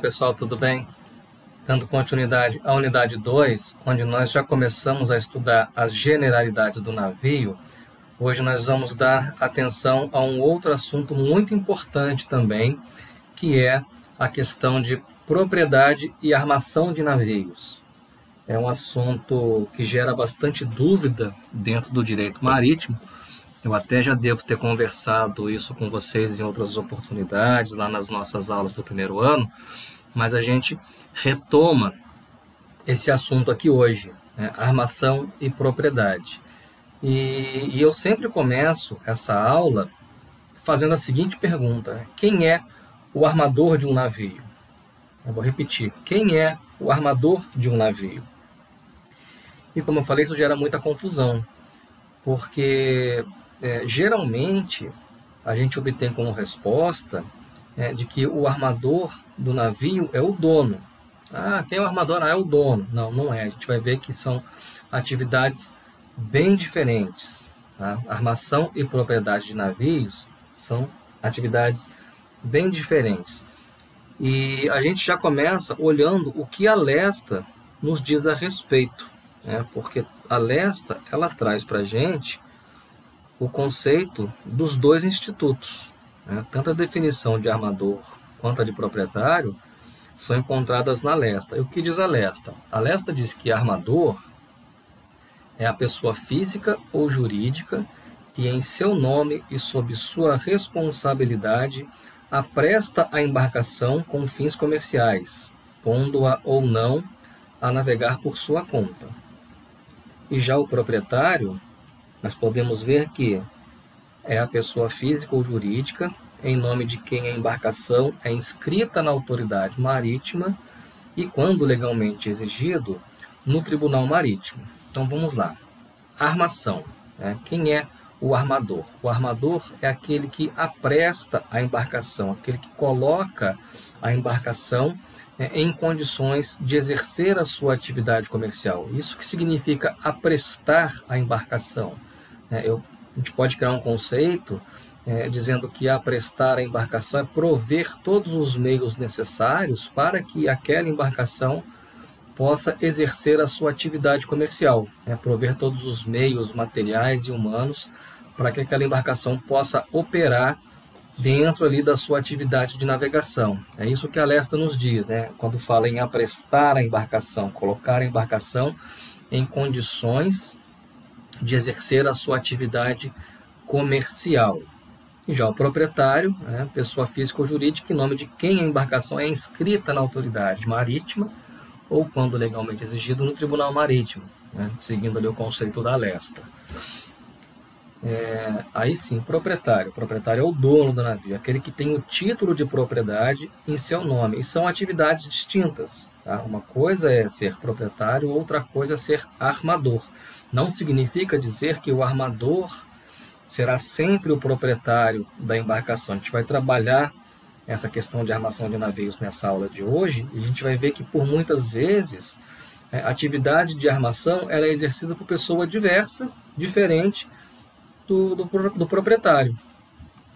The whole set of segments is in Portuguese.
pessoal, tudo bem? Dando continuidade à unidade 2, onde nós já começamos a estudar as generalidades do navio, hoje nós vamos dar atenção a um outro assunto muito importante também, que é a questão de propriedade e armação de navios. É um assunto que gera bastante dúvida dentro do direito marítimo. Eu até já devo ter conversado isso com vocês em outras oportunidades, lá nas nossas aulas do primeiro ano, mas a gente retoma esse assunto aqui hoje, né? armação e propriedade. E, e eu sempre começo essa aula fazendo a seguinte pergunta: quem é o armador de um navio? Eu vou repetir: quem é o armador de um navio? E como eu falei, isso gera muita confusão, porque é, geralmente a gente obtém como resposta é, de que o armador do navio é o dono. Ah, quem é o armador? Ah, é o dono. Não, não é. A gente vai ver que são atividades bem diferentes. Tá? Armação e propriedade de navios são atividades bem diferentes. E a gente já começa olhando o que a Lesta nos diz a respeito, né? porque a Lesta ela traz para a gente o conceito dos dois institutos. Né? Tanto a definição de armador quanto a de proprietário são encontradas na Lesta. E o que diz a Lesta? A Lesta diz que armador é a pessoa física ou jurídica que, em seu nome e sob sua responsabilidade, apresta a embarcação com fins comerciais, pondo-a ou não a navegar por sua conta. E já o proprietário, nós podemos ver que é a pessoa física ou jurídica em nome de quem a embarcação é inscrita na autoridade marítima e, quando legalmente exigido, no tribunal marítimo. Então vamos lá. Armação. Né? Quem é o armador? O armador é aquele que apresta a embarcação, aquele que coloca a embarcação né, em condições de exercer a sua atividade comercial. Isso que significa aprestar a embarcação. É, eu, a gente pode criar um conceito é, dizendo que aprestar a embarcação é prover todos os meios necessários para que aquela embarcação possa exercer a sua atividade comercial, é, prover todos os meios materiais e humanos para que aquela embarcação possa operar dentro ali da sua atividade de navegação. É isso que a Lesta nos diz, né? Quando fala em aprestar a embarcação, colocar a embarcação em condições de exercer a sua atividade comercial. E já o proprietário, né, pessoa física ou jurídica, em nome de quem a embarcação é inscrita na autoridade marítima ou, quando legalmente exigido, no tribunal marítimo, né, seguindo ali o conceito da lesta. É, aí sim, proprietário. O proprietário é o dono do navio, aquele que tem o título de propriedade em seu nome. E são atividades distintas. Tá? Uma coisa é ser proprietário, outra coisa é ser armador. Não significa dizer que o armador será sempre o proprietário da embarcação. A gente vai trabalhar essa questão de armação de navios nessa aula de hoje e a gente vai ver que por muitas vezes é, a atividade de armação ela é exercida por pessoa diversa, diferente do, do, do proprietário.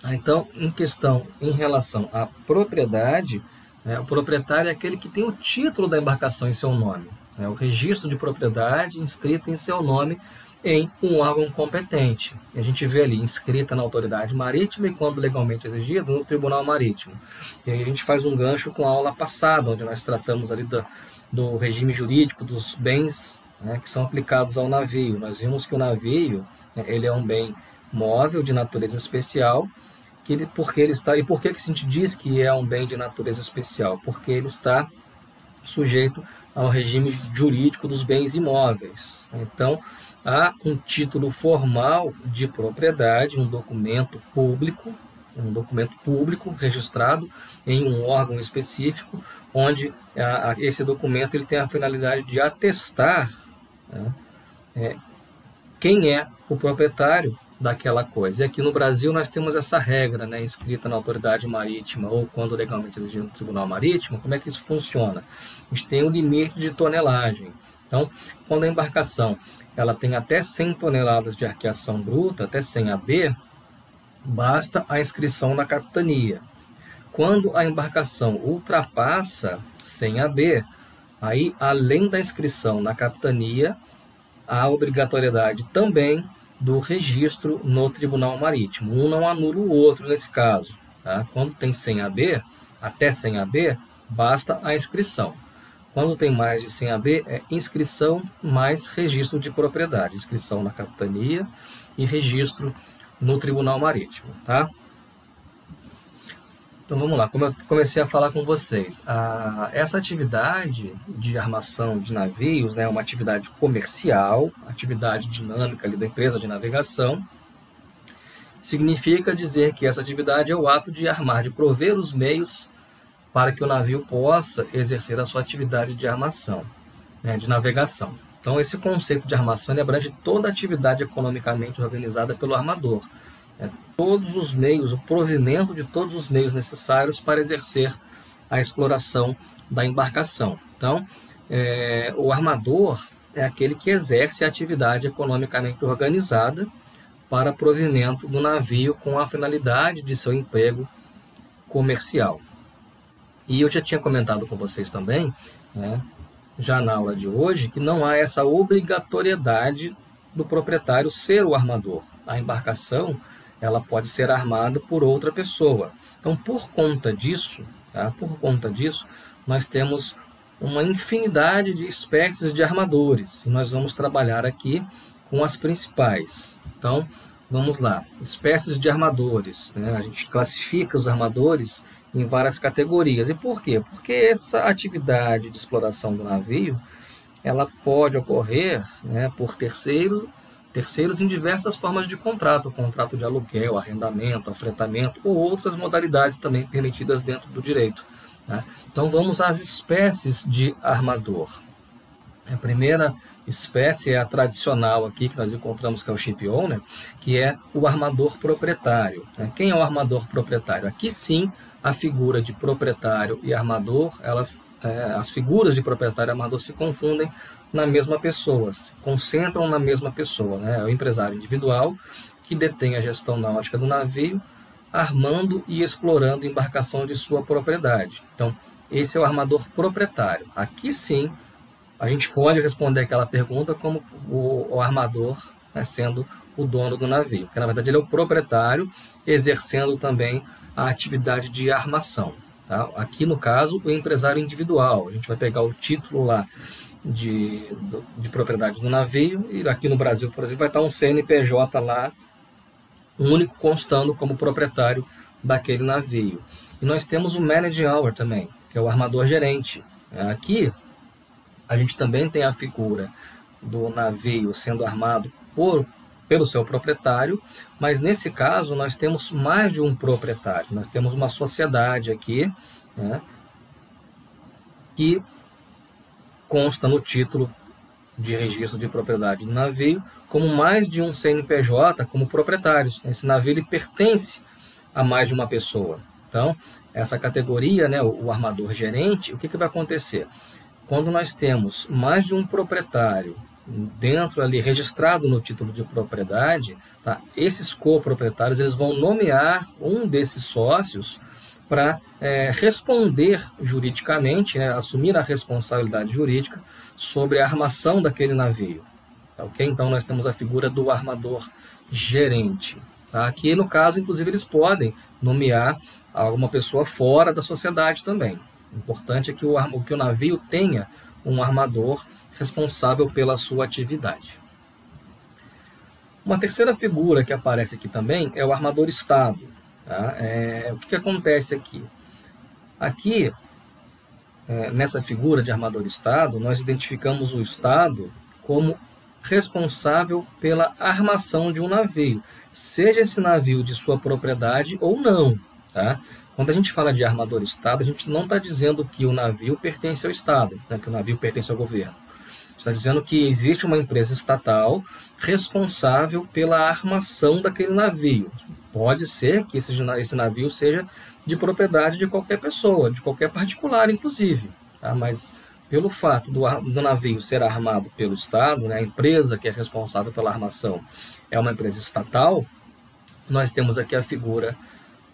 Então, em questão em relação à propriedade, é, o proprietário é aquele que tem o título da embarcação em seu nome, é, o registro de propriedade inscrito em seu nome em um órgão competente. A gente vê ali inscrita na autoridade marítima e, quando legalmente exigido, no tribunal marítimo. E aí a gente faz um gancho com a aula passada, onde nós tratamos ali do, do regime jurídico dos bens né, que são aplicados ao navio. Nós vimos que o navio né, ele é um bem móvel de natureza especial, que ele, porque ele está e por que, que a gente diz que é um bem de natureza especial? Porque ele está sujeito ao regime jurídico dos bens imóveis. Então, há um título formal de propriedade, um documento público, um documento público registrado em um órgão específico, onde a, a, esse documento ele tem a finalidade de atestar né, é, quem é o proprietário daquela coisa. E aqui no Brasil nós temos essa regra, né, escrita na autoridade marítima ou quando legalmente exigido no tribunal marítimo. Como é que isso funciona? A gente tem um limite de tonelagem. Então, quando a embarcação ela tem até 100 toneladas de arqueação bruta, até 100 AB, basta a inscrição na capitania. quando a embarcação ultrapassa 100 AB, aí além da inscrição na capitania, há obrigatoriedade também do registro no Tribunal Marítimo. Um não anula o outro nesse caso. Tá? Quando tem 100 AB, até 100 AB, basta a inscrição. Quando tem mais de 100 AB, é inscrição mais registro de propriedade. Inscrição na capitania e registro no Tribunal Marítimo. Tá? Então vamos lá, como eu comecei a falar com vocês, a, essa atividade de armação de navios né, é uma atividade comercial, atividade dinâmica ali da empresa de navegação. Significa dizer que essa atividade é o ato de armar, de prover os meios para que o navio possa exercer a sua atividade de armação, né, de navegação. Então esse conceito de armação abrange toda a atividade economicamente organizada pelo armador, é, todos os meios, o provimento de todos os meios necessários para exercer a exploração da embarcação. Então, é, o armador é aquele que exerce a atividade economicamente organizada para provimento do navio com a finalidade de seu emprego comercial. E eu já tinha comentado com vocês também, né, já na aula de hoje, que não há essa obrigatoriedade do proprietário ser o armador. A embarcação ela pode ser armada por outra pessoa. Então, por conta disso, tá? por conta disso, nós temos uma infinidade de espécies de armadores e nós vamos trabalhar aqui com as principais. Então, vamos lá, espécies de armadores. Né? A gente classifica os armadores em várias categorias. E por quê? Porque essa atividade de exploração do navio ela pode ocorrer né, por terceiro terceiros em diversas formas de contrato, contrato de aluguel, arrendamento, afretamento ou outras modalidades também permitidas dentro do direito. Né? Então vamos às espécies de armador. A primeira espécie é a tradicional aqui que nós encontramos que é o ship owner, que é o armador proprietário. Né? Quem é o armador proprietário? Aqui sim a figura de proprietário e armador, elas, é, as figuras de proprietário e armador se confundem na mesma pessoa, se concentram na mesma pessoa. Né? É o empresário individual que detém a gestão náutica do navio, armando e explorando embarcação de sua propriedade. Então, esse é o armador proprietário. Aqui sim, a gente pode responder aquela pergunta como o, o armador né, sendo o dono do navio, porque na verdade ele é o proprietário, exercendo também a atividade de armação. Tá? Aqui no caso, o empresário individual. A gente vai pegar o título lá de, de propriedade do navio, e aqui no Brasil, por exemplo, vai estar um CNPJ lá, único constando como proprietário daquele navio. E nós temos o Managing Hour também, que é o armador gerente. Aqui, a gente também tem a figura do navio sendo armado por, pelo seu proprietário, mas nesse caso nós temos mais de um proprietário. Nós temos uma sociedade aqui, né, que consta no título de registro de propriedade do navio como mais de um CNPJ como proprietários. Esse navio ele pertence a mais de uma pessoa. Então, essa categoria, né, o, armador gerente, o que, que vai acontecer? Quando nós temos mais de um proprietário dentro ali registrado no título de propriedade, tá? Esses coproprietários eles vão nomear um desses sócios para é, responder juridicamente, né, assumir a responsabilidade jurídica sobre a armação daquele navio. Tá, ok? Então, nós temos a figura do armador gerente. Tá? Aqui, no caso, inclusive, eles podem nomear alguma pessoa fora da sociedade também. O importante é que o, que o navio tenha um armador responsável pela sua atividade. Uma terceira figura que aparece aqui também é o armador Estado. Tá? É, o que, que, acontece aqui? Aqui, é, nessa figura de armador-estado, nós identificamos o Estado como responsável pela armação de um navio, seja esse navio de sua propriedade ou não. Tá? Quando a gente fala de armador-estado, a gente não está dizendo que o navio pertence ao Estado, né, que o navio pertence ao governo. Está dizendo que existe uma empresa estatal responsável pela armação daquele navio. Pode ser que esse, navio seja de propriedade de qualquer pessoa, de qualquer particular, inclusive. Tá? Mas pelo fato do, do, navio ser armado pelo Estado, né, a empresa que é responsável pela armação é uma empresa estatal, nós temos aqui a figura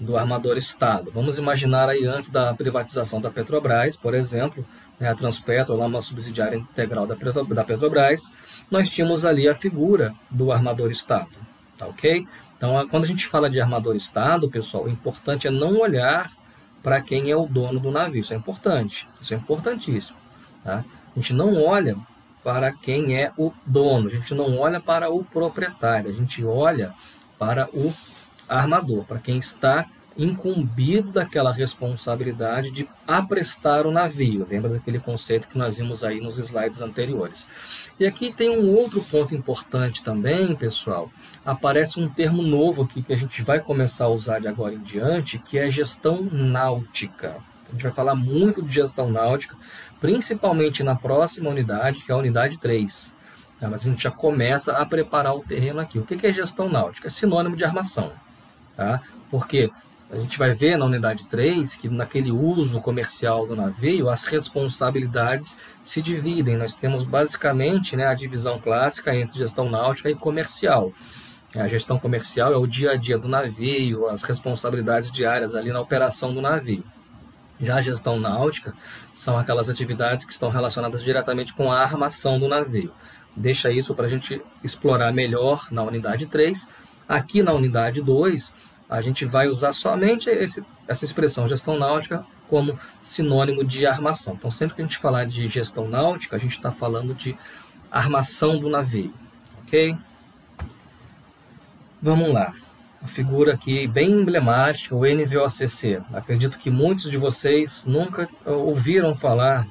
do armador Estado. Vamos imaginar aí antes da privatização da Petrobras, por exemplo, né, a Transpetro, lá uma subsidiária integral da Petrobras, nós tínhamos ali a figura do armador Estado, tá ok? Então, quando a gente fala de armador Estado, pessoal, o importante é não olhar para quem é o dono do navio, isso é importante, isso é importantíssimo, tá? A gente não olha para quem é o dono, a gente não olha para o proprietário, a gente olha para o armador, para quem está incumbido daquela responsabilidade de aprestar o navio. Lembra daquele conceito que nós vimos aí nos slides anteriores. E aqui tem um outro ponto importante também, pessoal. Aparece um termo novo aqui que a gente vai começar a usar de agora em diante, que é gestão náutica. A gente vai falar muito de gestão náutica, principalmente na próxima unidade, que é a unidade 3. Tá? Mas a gente já começa a preparar o terreno aqui. O que é gestão náutica? É sinônimo de armação. Tá? Porque a gente vai ver na unidade 3 que naquele uso comercial do navio as responsabilidades se dividem. Nós temos basicamente né, a divisão clássica entre gestão náutica e comercial. A gestão comercial é o dia a dia do navio, as responsabilidades diárias ali na operação do navio. Já a gestão náutica são aquelas atividades que estão relacionadas diretamente com a armação do navio. Deixa isso para a gente explorar melhor na unidade 3. Aqui na unidade 2, a gente vai usar somente esse, essa expressão gestão náutica como sinônimo de armação. Então, sempre que a gente falar de gestão náutica, a gente está falando de armação do navio, ok? Vamos lá. A figura aqui bem emblemática, o NVOCC. Acredito que muitos de vocês nunca ouviram falar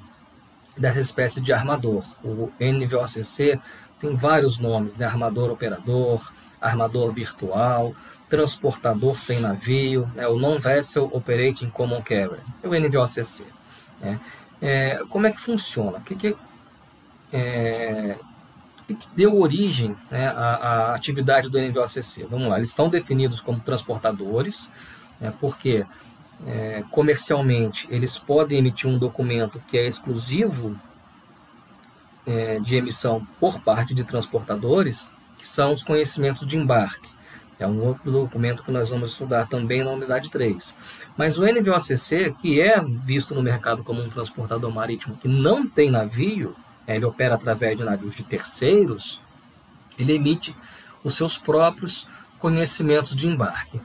dessa espécie de armador. O NVOCC tem vários nomes, né? armador operador, armador virtual, transportador sem navio, né, o Non-Vessel Operating Common Carrier, é o NVOCC. Né. É, como é que funciona? O que, que, é, que deu origem né, à, à, atividade do NVOCC? Vamos lá, eles são definidos como transportadores, né, porque é, comercialmente eles podem emitir um documento que é exclusivo é, de emissão por parte de transportadores, que são os conhecimentos de embarque. É um outro documento que nós vamos estudar também na unidade 3. Mas o NVOCC, que é visto no mercado como um transportador marítimo que não tem navio, ele opera através de navios de terceiros, ele emite os seus próprios conhecimentos de embarque.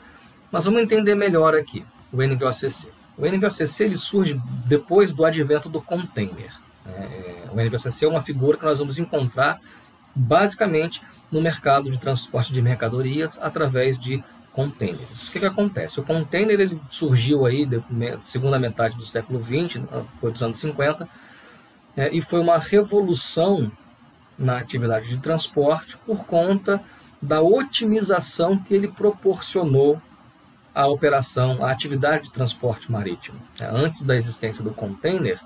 Mas vamos entender melhor aqui o NVOCC. O NVOCC ele surge depois do advento do container. É, o NVOCC é uma figura que nós vamos encontrar basicamente no mercado de transporte de mercadorias através de containers. O que, que acontece? O container ele surgiu aí segunda metade do século XX, dos anos 50, é, e foi uma revolução na atividade de transporte por conta da otimização que ele proporcionou à operação, à atividade de transporte marítimo. É, antes da existência do container,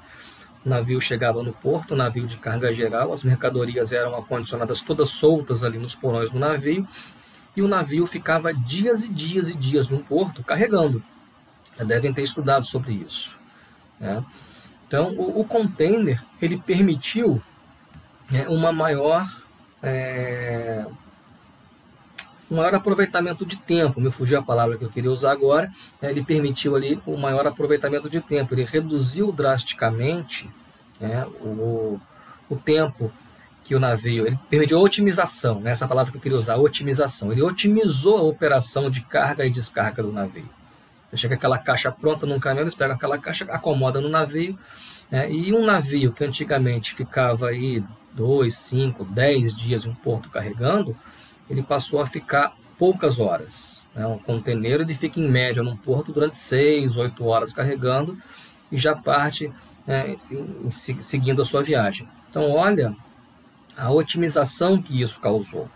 o navio chegava no porto, navio de carga geral, as mercadorias eram acondicionadas todas soltas ali nos porões do navio, e o navio ficava dias e dias e dias no porto carregando. Devem ter estudado sobre isso. Né? Então, o, o, container ele permitiu né, uma maior é, um maior aproveitamento de tempo, me fugiu a palavra que eu queria usar agora, né, ele permitiu ali o um maior aproveitamento de tempo, ele reduziu drasticamente né, o, o tempo que o navio, ele permitiu a otimização, né, essa palavra que eu queria usar, otimização, ele otimizou a operação de carga e descarga do navio. Chega aquela caixa pronta num caminhão, eles pegam aquela caixa, acomoda no navio, né, e um navio que antigamente ficava aí dois, cinco, dez dias em um porto carregando, ele passou a ficar poucas horas. Né? Um conteneiro ele fica em média num porto durante 6, 8 horas carregando e já parte né, seguindo a sua viagem. Então, olha a otimização que isso causou,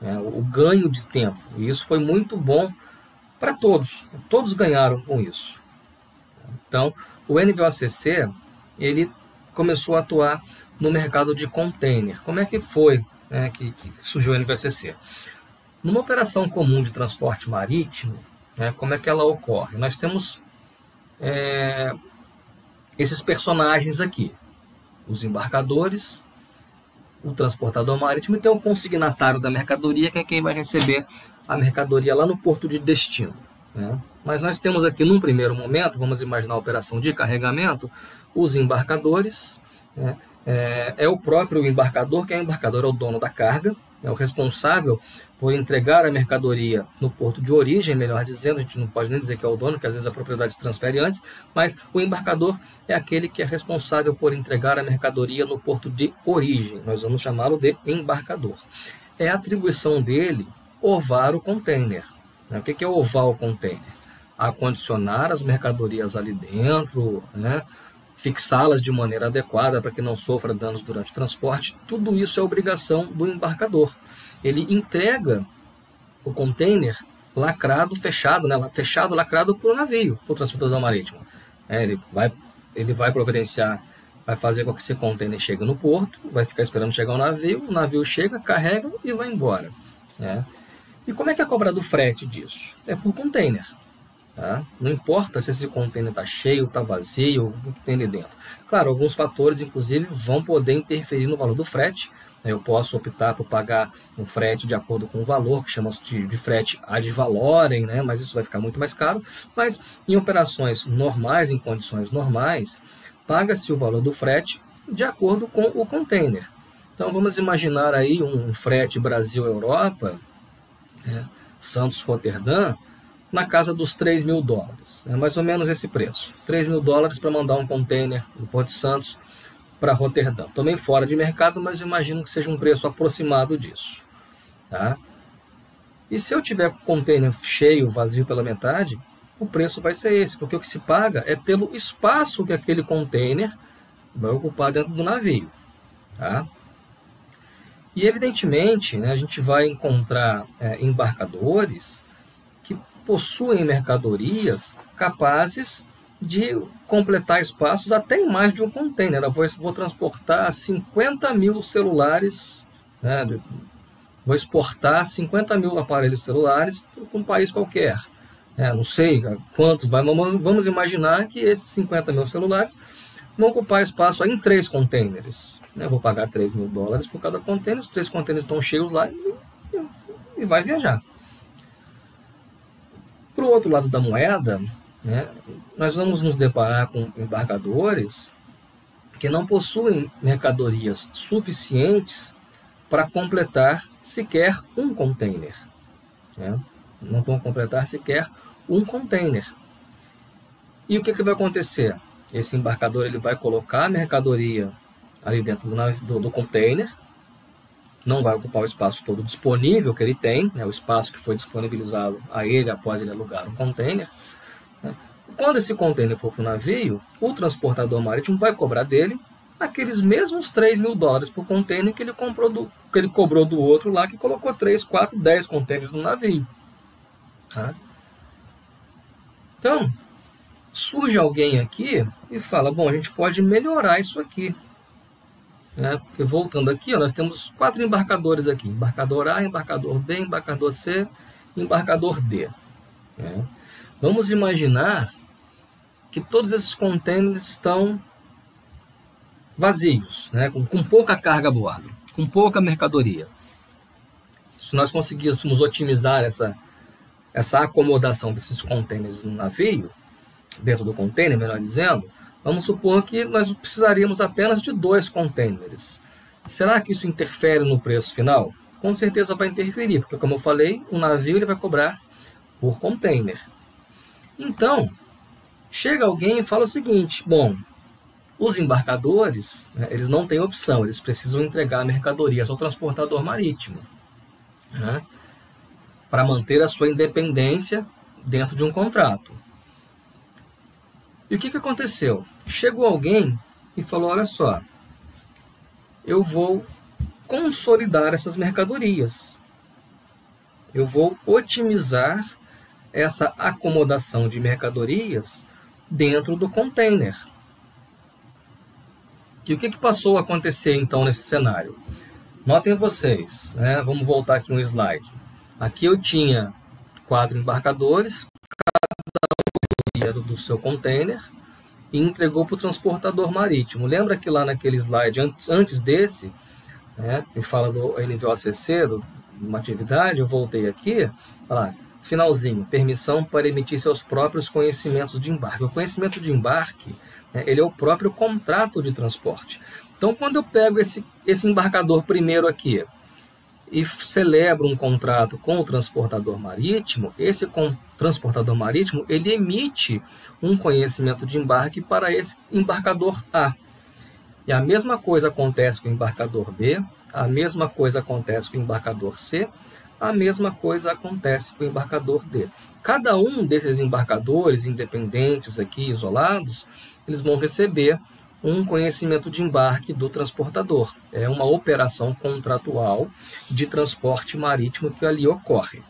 né? o ganho de tempo. E isso foi muito bom para todos. Todos ganharam com isso. Então, o NVOCC ele começou a atuar no mercado de container. Como é que foi né, que, que, surgiu o NVCC. Numa operação comum de transporte marítimo, né, como é que ela ocorre? Nós temos é, esses personagens aqui, os embarcadores, o transportador marítimo e tem o consignatário da mercadoria, que é quem vai receber a mercadoria lá no porto de destino. Né? Mas nós temos aqui, num primeiro momento, vamos imaginar a operação de carregamento, os embarcadores. Né? É, é, o próprio embarcador, que é o embarcador, é o dono da carga, é o responsável por entregar a mercadoria no porto de origem, melhor dizendo, a gente não pode nem dizer que é o dono, que às vezes a propriedade se transfere antes, mas o embarcador é aquele que é responsável por entregar a mercadoria no porto de origem. Nós vamos chamá-lo de embarcador. É a atribuição dele ovar o container. Né? O que é ovar o container? Acondicionar as mercadorias ali dentro, né? Fixá-las de maneira adequada para que não sofra danos durante o transporte, tudo isso é obrigação do embarcador. Ele entrega o container lacrado, fechado, né, fechado, lacrado para o navio, para o transportador marítimo. É, ele, vai, ele vai providenciar, vai fazer com que esse container chegue no porto, vai ficar esperando chegar o navio, o navio chega, carrega e vai embora. Né? E como é que é cobrado o frete disso? É por container. Tá? Não importa se esse container está cheio, está vazio, o que tem ali dentro. Claro, alguns fatores, inclusive, vão poder interferir no valor do frete. Né? Eu posso optar por pagar um frete de acordo com o valor, que chamamos de, de frete ad valorem, né? mas isso vai ficar muito mais caro. Mas em operações normais, em condições normais, paga-se o valor do frete de acordo com o container. Então vamos imaginar aí um frete Brasil-Europa, né? Santos-Roterdã, na casa dos 3 mil dólares. É mais ou menos esse preço. 3 mil dólares para mandar um container do Porto de Santos para Roterdã. Também fora de mercado, mas imagino que seja um preço aproximado disso. Tá? E se eu tiver container cheio, vazio pela metade, o preço vai ser esse, porque o que se paga é pelo espaço que aquele container vai ocupar dentro do navio. Tá? E evidentemente, né, a gente vai encontrar é, embarcadores possuem mercadorias capazes de completar espaços até em mais de um container. Eu vou, vou transportar 50 mil celulares, né, vou exportar 50 mil aparelhos celulares para um país qualquer. É, não sei quantos, vamos, vamos imaginar que esses 50 mil celulares vão ocupar espaço em três containers. Né? Vou pagar 3 mil dólares por cada container, os três containers estão cheios lá e, e vai viajar. O outro lado da moeda, né, nós vamos nos deparar com embargadores que não possuem mercadorias suficientes para completar sequer um container. Né? Não vão completar sequer um container. E o que, que vai acontecer? Esse embarcador ele vai colocar a mercadoria ali dentro do, do, do container, não vai ocupar o espaço todo disponível que ele tem, né, o espaço que foi disponibilizado a ele após ele alugar um container. Né. Quando esse container for para o navio, o transportador marítimo vai cobrar dele aqueles mesmos 3 mil dólares por container que ele, comprou do, que ele cobrou do outro lá, que colocou 3, 4, 10 containers no navio. Tá? Então, surge alguém aqui e fala: bom, a gente pode melhorar isso aqui. Né? Porque voltando aqui, ó, nós temos quatro embarcadores aqui: embarcador A, embarcador B, embarcador C, embarcador D. Né? Vamos imaginar que todos esses contêineres estão vazios, né? com, com pouca carga a bordo, com pouca mercadoria. Se nós conseguíssemos otimizar essa, essa acomodação desses contêineres no navio, dentro do container, melhor dizendo, Vamos supor que nós precisaríamos apenas de dois containers. Será que isso interfere no preço final? Com certeza vai interferir, porque como eu falei, o navio ele vai cobrar por container. Então, chega alguém e fala o seguinte: bom, os embarcadores né, eles não têm opção, eles precisam entregar mercadorias ao transportador marítimo né, para manter a sua independência dentro de um contrato. E o que, que aconteceu? Chegou alguém e falou: olha só, eu vou consolidar essas mercadorias. Eu vou otimizar essa acomodação de mercadorias dentro do container. E o que, que passou a acontecer então nesse cenário? Notem vocês, né? vamos voltar aqui um slide. Aqui eu tinha quatro embarcadores, cada um do seu container, e entregou para o transportador marítimo. Lembra que lá naquele slide antes, antes desse, né, fala do NVOCC, do, uma atividade, eu voltei aqui, lá, finalzinho, permissão para emitir seus próprios conhecimentos de embarque. O conhecimento de embarque, né, ele é o próprio contrato de transporte. Então, quando eu pego esse, esse embarcador primeiro aqui e celebro um contrato com o transportador marítimo, esse transportador marítimo ele emite um conhecimento de embarque para esse embarcador A. E a mesma coisa acontece com o embarcador B, a mesma coisa acontece com o embarcador C, a mesma coisa acontece com o embarcador D. Cada um desses embarcadores independentes aqui, isolados, eles vão receber um conhecimento de embarque do transportador. É uma operação contratual de transporte marítimo que ali ocorre.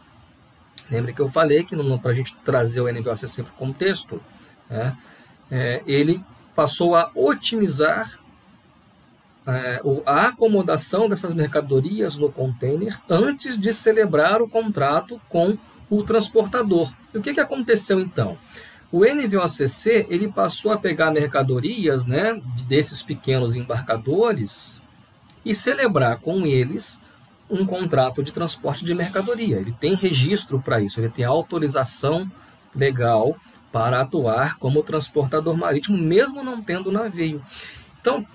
Lembre que eu falei que para a gente trazer o NVOCC para o contexto, né, é, ele passou a otimizar é, a acomodação dessas mercadorias no container antes de celebrar o contrato com o transportador. E o que, que aconteceu então? O NVOCC ele passou a pegar mercadorias né, desses pequenos embarcadores e celebrar com eles um contrato de transporte de mercadoria. Ele tem registro para isso, ele tem autorização legal para atuar como transportador marítimo, mesmo não tendo navio. Então,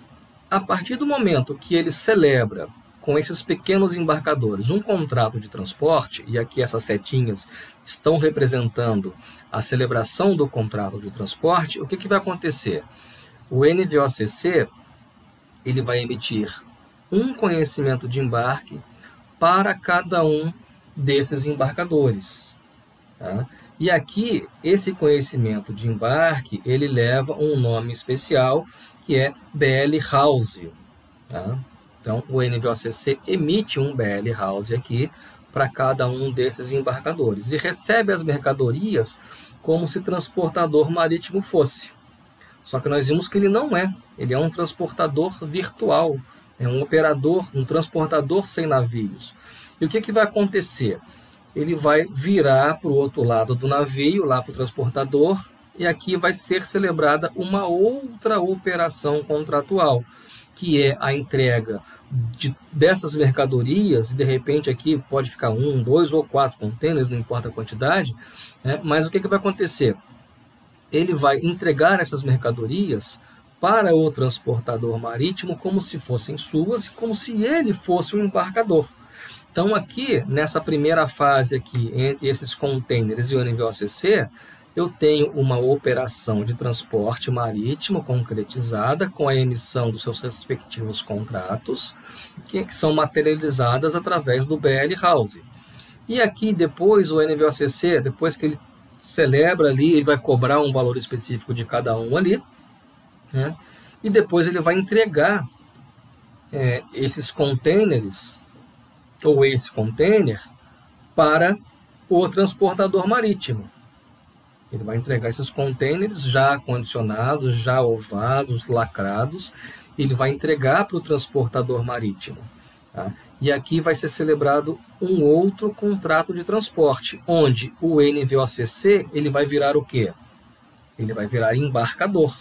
a partir do momento que ele celebra com esses pequenos embarcadores um contrato de transporte, e aqui essas setinhas estão representando a celebração do contrato de transporte, o que, que vai acontecer? O NVOCC ele vai emitir um conhecimento de embarque para cada um desses embarcadores. Tá? E aqui, esse conhecimento de embarque, ele leva um nome especial que é BL House. Tá? Então, o NVOCC emite um BL House aqui para cada um desses embarcadores e recebe as mercadorias como se transportador marítimo fosse. Só que nós vimos que ele não é, ele é um transportador virtual, é um operador, um transportador sem navios. E o que, que vai acontecer? Ele vai virar para o outro lado do navio, lá para o transportador, e aqui vai ser celebrada uma outra operação contratual, que é a entrega de, dessas mercadorias, e de repente aqui pode ficar um, dois ou quatro contêineres, não importa a quantidade, né? mas o que, que vai acontecer? Ele vai entregar essas mercadorias para o transportador marítimo como se fossem suas como se ele fosse o um embarcador. Então aqui, nessa primeira fase aqui, entre esses contêineres e o NVOCC, eu tenho uma operação de transporte marítimo concretizada com a emissão dos seus respectivos contratos, que, que são materializadas através do BL House. E aqui depois o NVOCC, depois que ele celebra ali, ele vai cobrar um valor específico de cada um ali, né? e depois ele vai entregar é, esses containers, ou esse container, para o transportador marítimo. Ele vai entregar esses contêineres já condicionados, já ovados, lacrados. Ele vai entregar para o transportador marítimo. Tá? E aqui vai ser celebrado um outro contrato de transporte, onde o NVOCC ele vai virar o quê? Ele vai virar embarcador.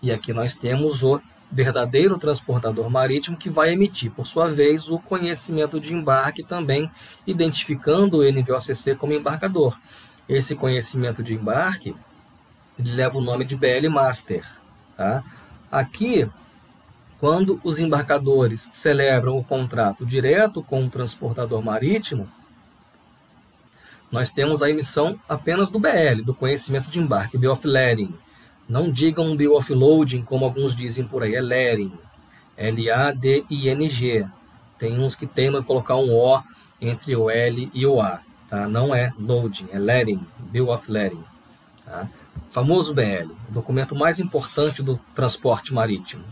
E aqui nós temos o verdadeiro transportador marítimo que vai emitir, por sua vez, o conhecimento de embarque também, identificando o NVOCC como embarcador. Esse conhecimento de embarque leva o nome de BL Master. Tá? Aqui, quando os embarcadores celebram o contrato direto com o transportador marítimo, nós temos a emissão apenas do BL, do conhecimento de embarque, Bill of Lading. Não digam Bill of Loading, como alguns dizem por aí, é Lading. L-A-D-I-N-G. Tem uns que temem colocar um O entre o L e o A. Tá? Não é loading, é letting, bill of letting. Tá? Famoso BL, o documento mais importante do transporte marítimo.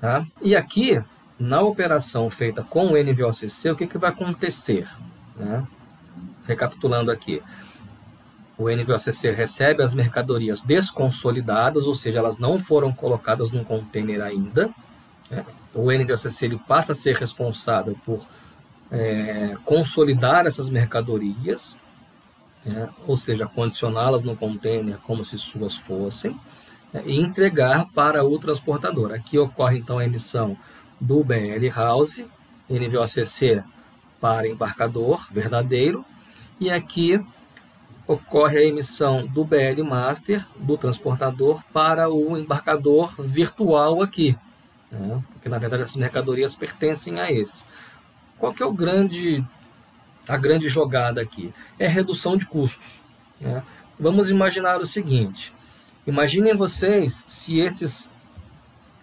Tá? E aqui, na operação feita com o NVOCC, o que, que vai acontecer? Né? Recapitulando aqui, o NVOCC recebe as mercadorias desconsolidadas, ou seja, elas não foram colocadas num container ainda. Né? O NVOCC ele passa a ser responsável por é, consolidar essas mercadorias, né, ou seja, condicioná-las no container como se suas fossem, né, e entregar para o transportador. Aqui ocorre então a emissão do BL House, NVOCC para embarcador verdadeiro, e aqui ocorre a emissão do BL Master, do transportador, para o embarcador virtual aqui. Né? Porque, na verdade, essas mercadorias pertencem a esses. Qual que é o grande, a grande jogada aqui? É redução de custos. Né? Vamos imaginar o seguinte. Imaginem vocês se esses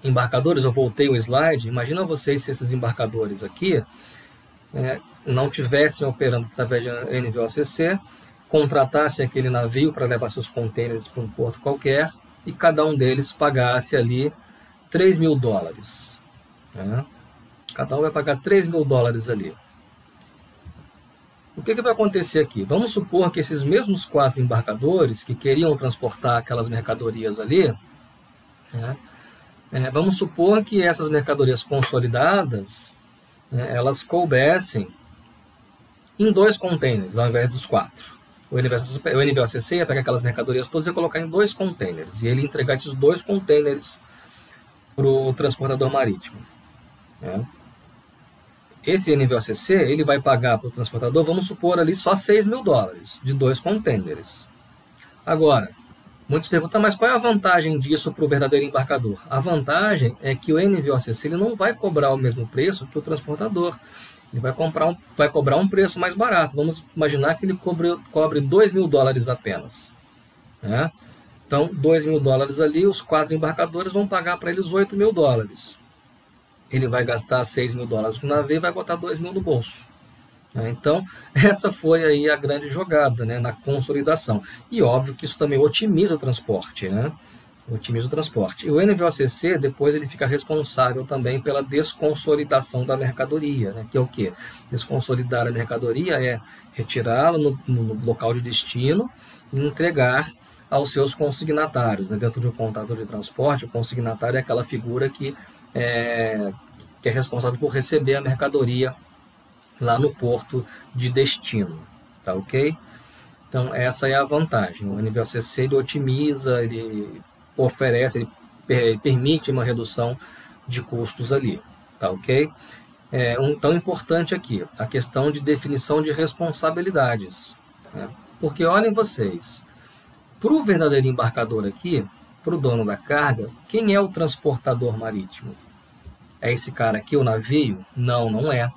embarcadores, eu voltei o slide, imagina vocês se esses embarcadores aqui é, não tivessem operando através de NVOCC, contratassem aquele navio para levar seus contêineres para um porto qualquer e cada um deles pagasse ali 3 mil dólares. Né? Cada um vai pagar 3 mil dólares ali. O que, que vai acontecer aqui? Vamos supor que esses mesmos quatro embarcadores que queriam transportar aquelas mercadorias ali, né, é, vamos supor que essas mercadorias consolidadas, né, elas coubessem em dois containers ao invés dos quatro. O NVOCC ia pegar aquelas mercadorias todas e colocar em dois containers. E ele entregar esses dois containers para o transportador marítimo. Né? Esse NVOCC ele vai pagar para o transportador, vamos supor ali, só 6 mil dólares de dois containers. Agora, Muitos perguntam, mas qual é a vantagem disso para o verdadeiro embarcador? A vantagem é que o NVOCC ele não vai cobrar o mesmo preço que o transportador. Ele vai, comprar um, vai cobrar um preço mais barato. Vamos imaginar que ele cobre, cobre 2 mil dólares apenas. Né? Então, 2 mil dólares ali, os quatro embarcadores vão pagar para ele os 8 mil dólares. Ele vai gastar 6 mil dólares no navio e vai botar 2 mil no bolso. Né? Então, essa foi aí a grande jogada né, na consolidação. E óbvio que isso também otimiza o transporte, né? Otimiza o transporte. E o NVOCC, depois, ele fica responsável também pela desconsolidação da mercadoria, né? que é o quê? Desconsolidar a mercadoria é retirá-la no, no, local de destino e entregar aos seus consignatários. Né? Dentro de um contrato de transporte, o consignatário é aquela figura que é, que é responsável por receber a mercadoria lá no porto de destino, tá ok? Então essa é a vantagem. O NVOCC ele otimiza, ele oferece, ele permite uma redução de custos ali, tá ok? É um tão importante aqui a questão de definição de responsabilidades, né? porque olhem vocês, para o verdadeiro embarcador aqui, para o dono da carga, quem é o transportador marítimo? É esse cara aqui, o navio? Não, não é.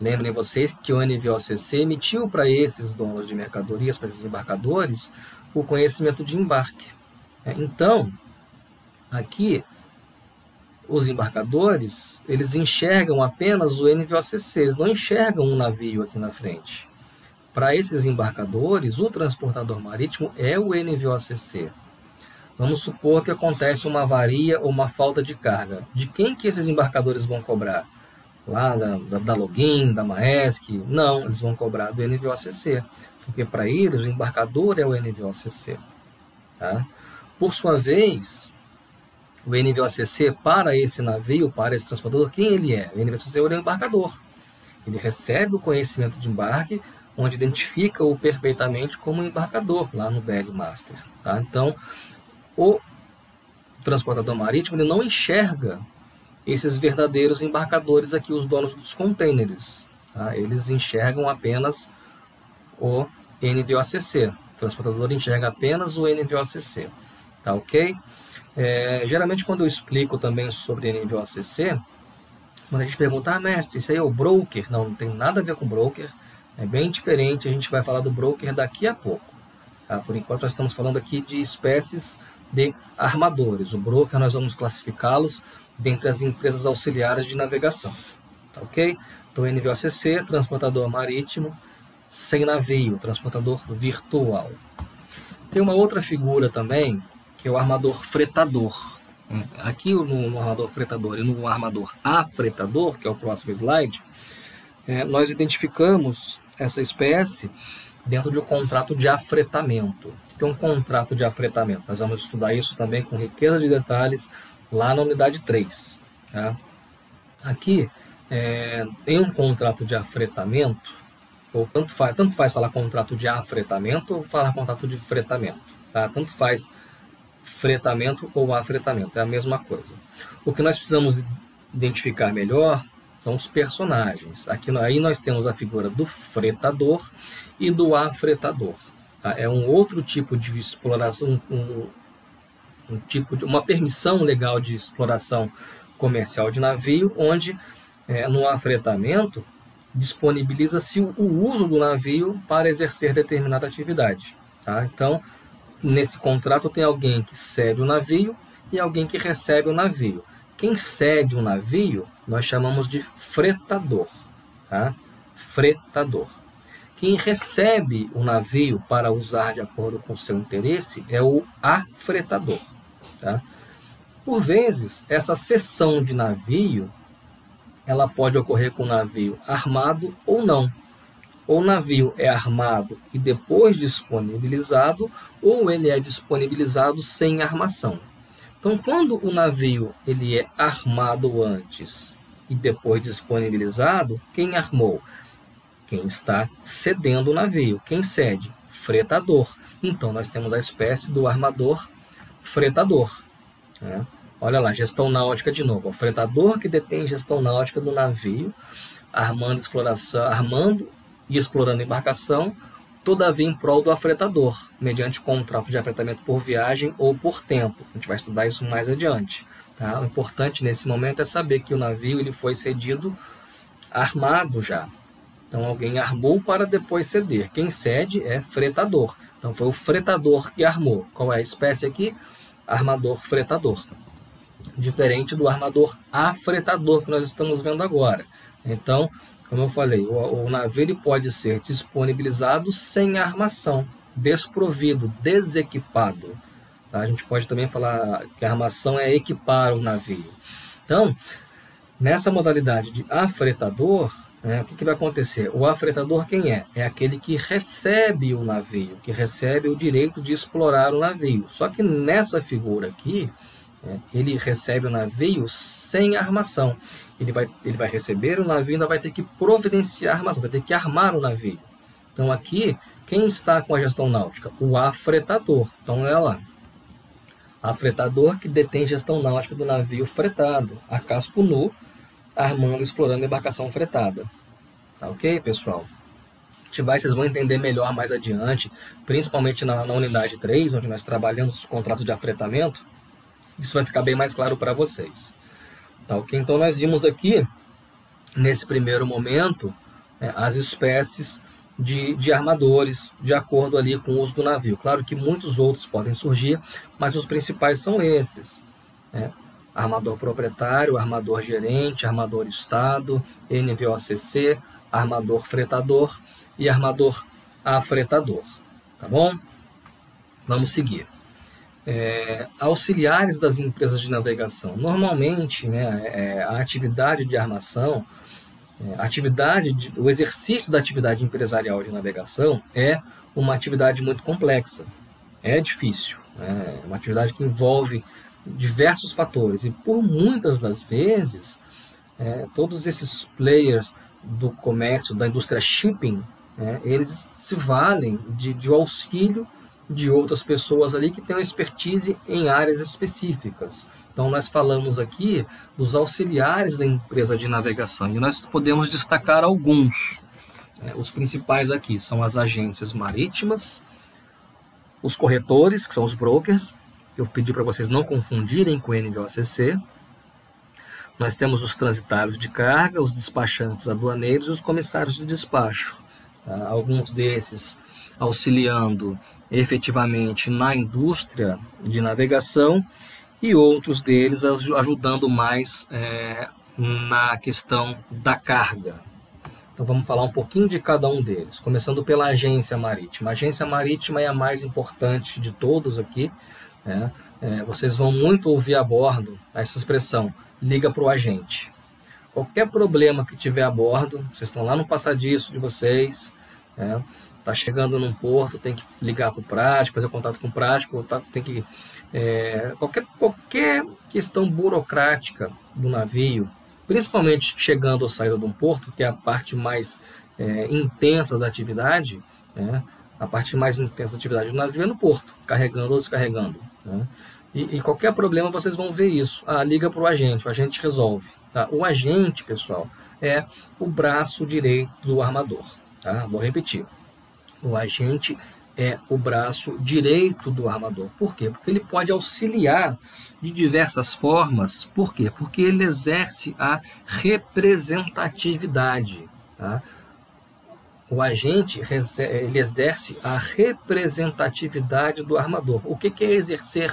Lembrem vocês que o NVOCC emitiu para esses donos de mercadorias, para esses embarcadores, o conhecimento de embarque. É, então, aqui, os embarcadores, eles enxergam apenas o NVOCC, eles não enxergam um navio aqui na frente. Para esses embarcadores, o transportador marítimo é o NVOCC. Vamos supor que acontece uma avaria ou uma falta de carga. De quem que esses embarcadores vão cobrar? lá da, da, da Login, da Maersk. Não, eles vão cobrar do NVOCC, porque para eles o embarcador é o NVOCC. Tá? Por sua vez, o NVOCC para esse navio, para esse transportador, quem ele é? O NVOCC é o embarcador. Ele recebe o conhecimento de embarque, onde identifica-o perfeitamente como embarcador lá no BL Master. Tá? Então, o transportador marítimo ele não enxerga esses verdadeiros embarcadores aqui, os donos dos containers. Tá? Eles enxergam apenas o NVOCC. O transportador enxerga apenas o NVOCC. Tá ok? É, geralmente, quando eu explico também sobre NVOCC, quando a gente pergunta, ah, mestre, isso aí é o broker? Não, não tem nada a ver com broker. É bem diferente. A gente vai falar do broker daqui a pouco. Tá? Por enquanto, nós estamos falando aqui de espécies de armadores. O broker, nós vamos classificá-los dentre as empresas auxiliares de navegação. Tá ok? Então, NVOCC, transportador marítimo, sem navio, transportador virtual. Tem uma outra figura também, que é o armador fretador. Aqui no, no armador fretador e no armador afretador, que é o próximo slide, é, nós identificamos essa espécie dentro de um contrato de afretamento. O que é um contrato de afretamento? Nós vamos estudar isso também com riqueza de detalhes lá na unidade 3. Tá? Aqui, é, em um contrato de afretamento, ou tanto faz, tanto faz falar contrato de afretamento ou falar contrato de fretamento. Tá? Tanto faz fretamento ou afretamento, é a mesma coisa. O que nós precisamos identificar melhor São os personagens. Aqui aí nós temos a figura do fretador e do afretador. Tá? É um outro tipo de exploração, um, um tipo de uma permissão legal de exploração comercial de navio, onde é, no afretamento disponibiliza-se o uso do navio para exercer determinada atividade. Tá? Então, nesse contrato tem alguém que cede o navio e alguém que recebe o navio. Quem cede o navio nós chamamos de fretador. Tá? Fretador. Quem recebe o navio para usar de acordo com seu interesse é o afretador. Tá? Por vezes, essa cessão de navio ela pode ocorrer com o navio armado ou não. Ou o navio é armado e depois disponibilizado, ou ele é disponibilizado sem armação. Então, quando o navio ele é armado antes e depois disponibilizado, quem armou? Quem está cedendo o navio. Quem cede? Fretador. Então, nós temos a espécie do armador fretador. Né? Olha lá, gestão náutica de novo. O fretador que detém gestão náutica do navio, armando, exploração, armando e explorando embarcação, todavia em prol do afretador, mediante contrato de afretamento por viagem ou por tempo. A gente vai estudar isso mais adiante. Tá? O importante nesse momento é saber que o navio ele foi cedido armado já. Então alguém armou para depois ceder. Quem cede é fretador. Então foi o fretador que armou. Qual é a espécie aqui? Armador fretador diferente do armador afretador que nós estamos vendo agora. Então, como eu falei, o, o navio ele pode ser disponibilizado sem armação, desprovido, desequipado. Tá? A gente pode também falar que a armação é equipar o navio. Então, nessa modalidade de afretador, né, o que, que vai acontecer? O afretador quem é? É aquele que recebe o navio, que recebe o direito de explorar o navio. Só que nessa figura aqui, é, ele recebe o navio sem armação. Ele vai, ele vai receber o navio ainda vai ter que providenciar armação, vai ter que armar o navio. Então aqui, quem está com a gestão náutica? O afretador. Então olha lá. Afretador que detém gestão náutica do navio fretado, a casco nu, armando e explorando a embarcação fretada. Tá ok, pessoal? Vai, vocês vão entender melhor mais adiante, principalmente na, na unidade 3, onde nós trabalhamos os contratos de afretamento isso vai ficar bem mais claro para vocês. Tá, ok? Então, nós vimos aqui, nesse primeiro momento, é, as espécies de, de armadores, de acordo ali com o uso do navio. Claro que muitos outros podem surgir, mas os principais são esses. Né? Armador proprietário, armador gerente, armador estado, NVOCC, armador fretador e armador afretador. Tá bom? Vamos seguir é, auxiliares das empresas de navegação. Normalmente, né, é, a atividade de armação, é, atividade de, o exercício da atividade empresarial de navegação é uma atividade muito complexa, é difícil, né, é uma atividade que envolve diversos fatores e por muitas das vezes é, todos esses players do comércio, da indústria shipping, é, eles se valem de, de auxílio de outras pessoas ali que têm expertise em áreas específicas. Então, nós falamos aqui dos auxiliares da empresa de navegação e nós podemos destacar alguns. É, os principais aqui são as agências marítimas, os corretores, que são os brokers, eu pedi para vocês não confundirem com o NVOCC. Nós temos os transitários de carga, os despachantes aduaneiros e os comissários de despacho. Ah, alguns desses auxiliando efetivamente na indústria de navegação e outros deles ajudando mais é, na questão da carga. Então vamos falar um pouquinho de cada um deles, começando pela agência marítima. A agência marítima é a mais importante de todos aqui. Né? É, vocês vão muito ouvir a bordo essa expressão: liga para o agente. Qualquer problema que tiver a bordo, vocês estão lá no passadiço de vocês, né? Tá chegando num porto, tem que ligar para o prático, fazer contato com o prático, tá, tem que é, qualquer qualquer questão burocrática do navio, principalmente chegando ou saindo de um porto, que é a parte mais é, intensa da atividade, né? a parte mais intensa da atividade do navio é no porto, carregando ou descarregando. Né? E, e, qualquer problema vocês vão ver isso. Ah, liga para o agente, o agente resolve. Tá? O agente, pessoal, é o braço direito do armador. Tá? Vou repetir. O agente é o braço direito do armador. Por quê? Porque ele pode auxiliar de diversas formas. Por quê? Porque ele exerce a representatividade. Tá? O agente ele exerce a representatividade do armador. O que é exercer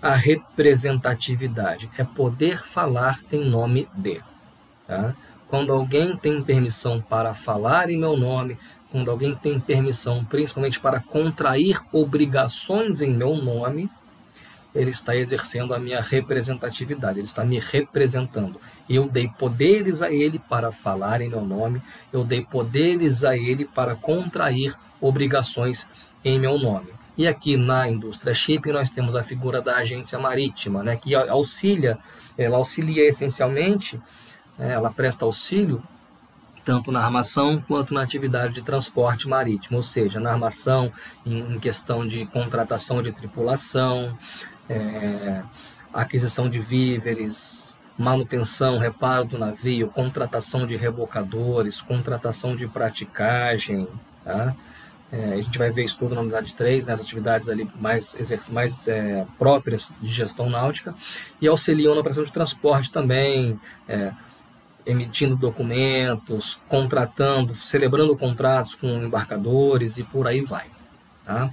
a representatividade? É poder falar em nome de. Tá? Quando alguém tem permissão para falar em meu nome, quando alguém tem permissão, principalmente para contrair obrigações em meu nome, ele está exercendo a minha representatividade, ele está me representando. Eu dei poderes a ele para falar em meu nome, eu dei poderes a ele para contrair obrigações em meu nome. E aqui na indústria shipping nós temos a figura da agência marítima, né, que auxilia, ela auxilia essencialmente, né, ela presta auxílio tanto na armação quanto na atividade de transporte marítimo, ou seja, na armação em questão de contratação de tripulação, é, aquisição de víveres, manutenção, reparo do navio, contratação de rebocadores, contratação de praticagem, tá? É, a gente vai ver isso tudo na unidade 3, né, atividades ali mais, mais é, próprias de gestão náutica, e auxiliam na operação de transporte também, é, emitindo documentos, contratando, celebrando contratos com embarcadores e por aí vai. Tá?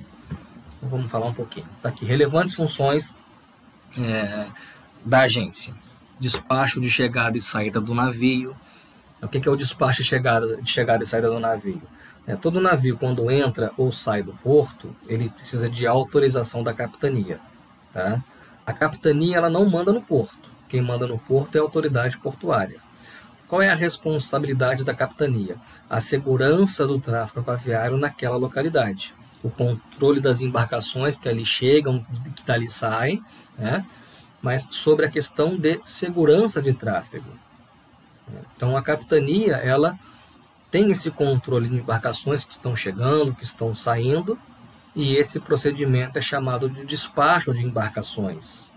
Então, vamos falar um pouquinho. Tá aqui, relevantes funções é, da agência. Despacho de chegada e saída do navio. O que é o despacho de chegada, de chegada e saída do navio? É, todo navio, quando entra ou sai do porto, ele precisa de autorização da capitania. Tá? A capitania ela não manda no porto. Quem manda no porto é a autoridade portuária. Qual é a responsabilidade da capitania? A segurança do tráfego aviário naquela localidade. O controle das embarcações que ali chegam, que dali saem, né? mas sobre a questão de segurança de tráfego. Então a capitania, ela tem esse controle de embarcações que estão chegando, que estão saindo, e esse procedimento é chamado de despacho de embarcações.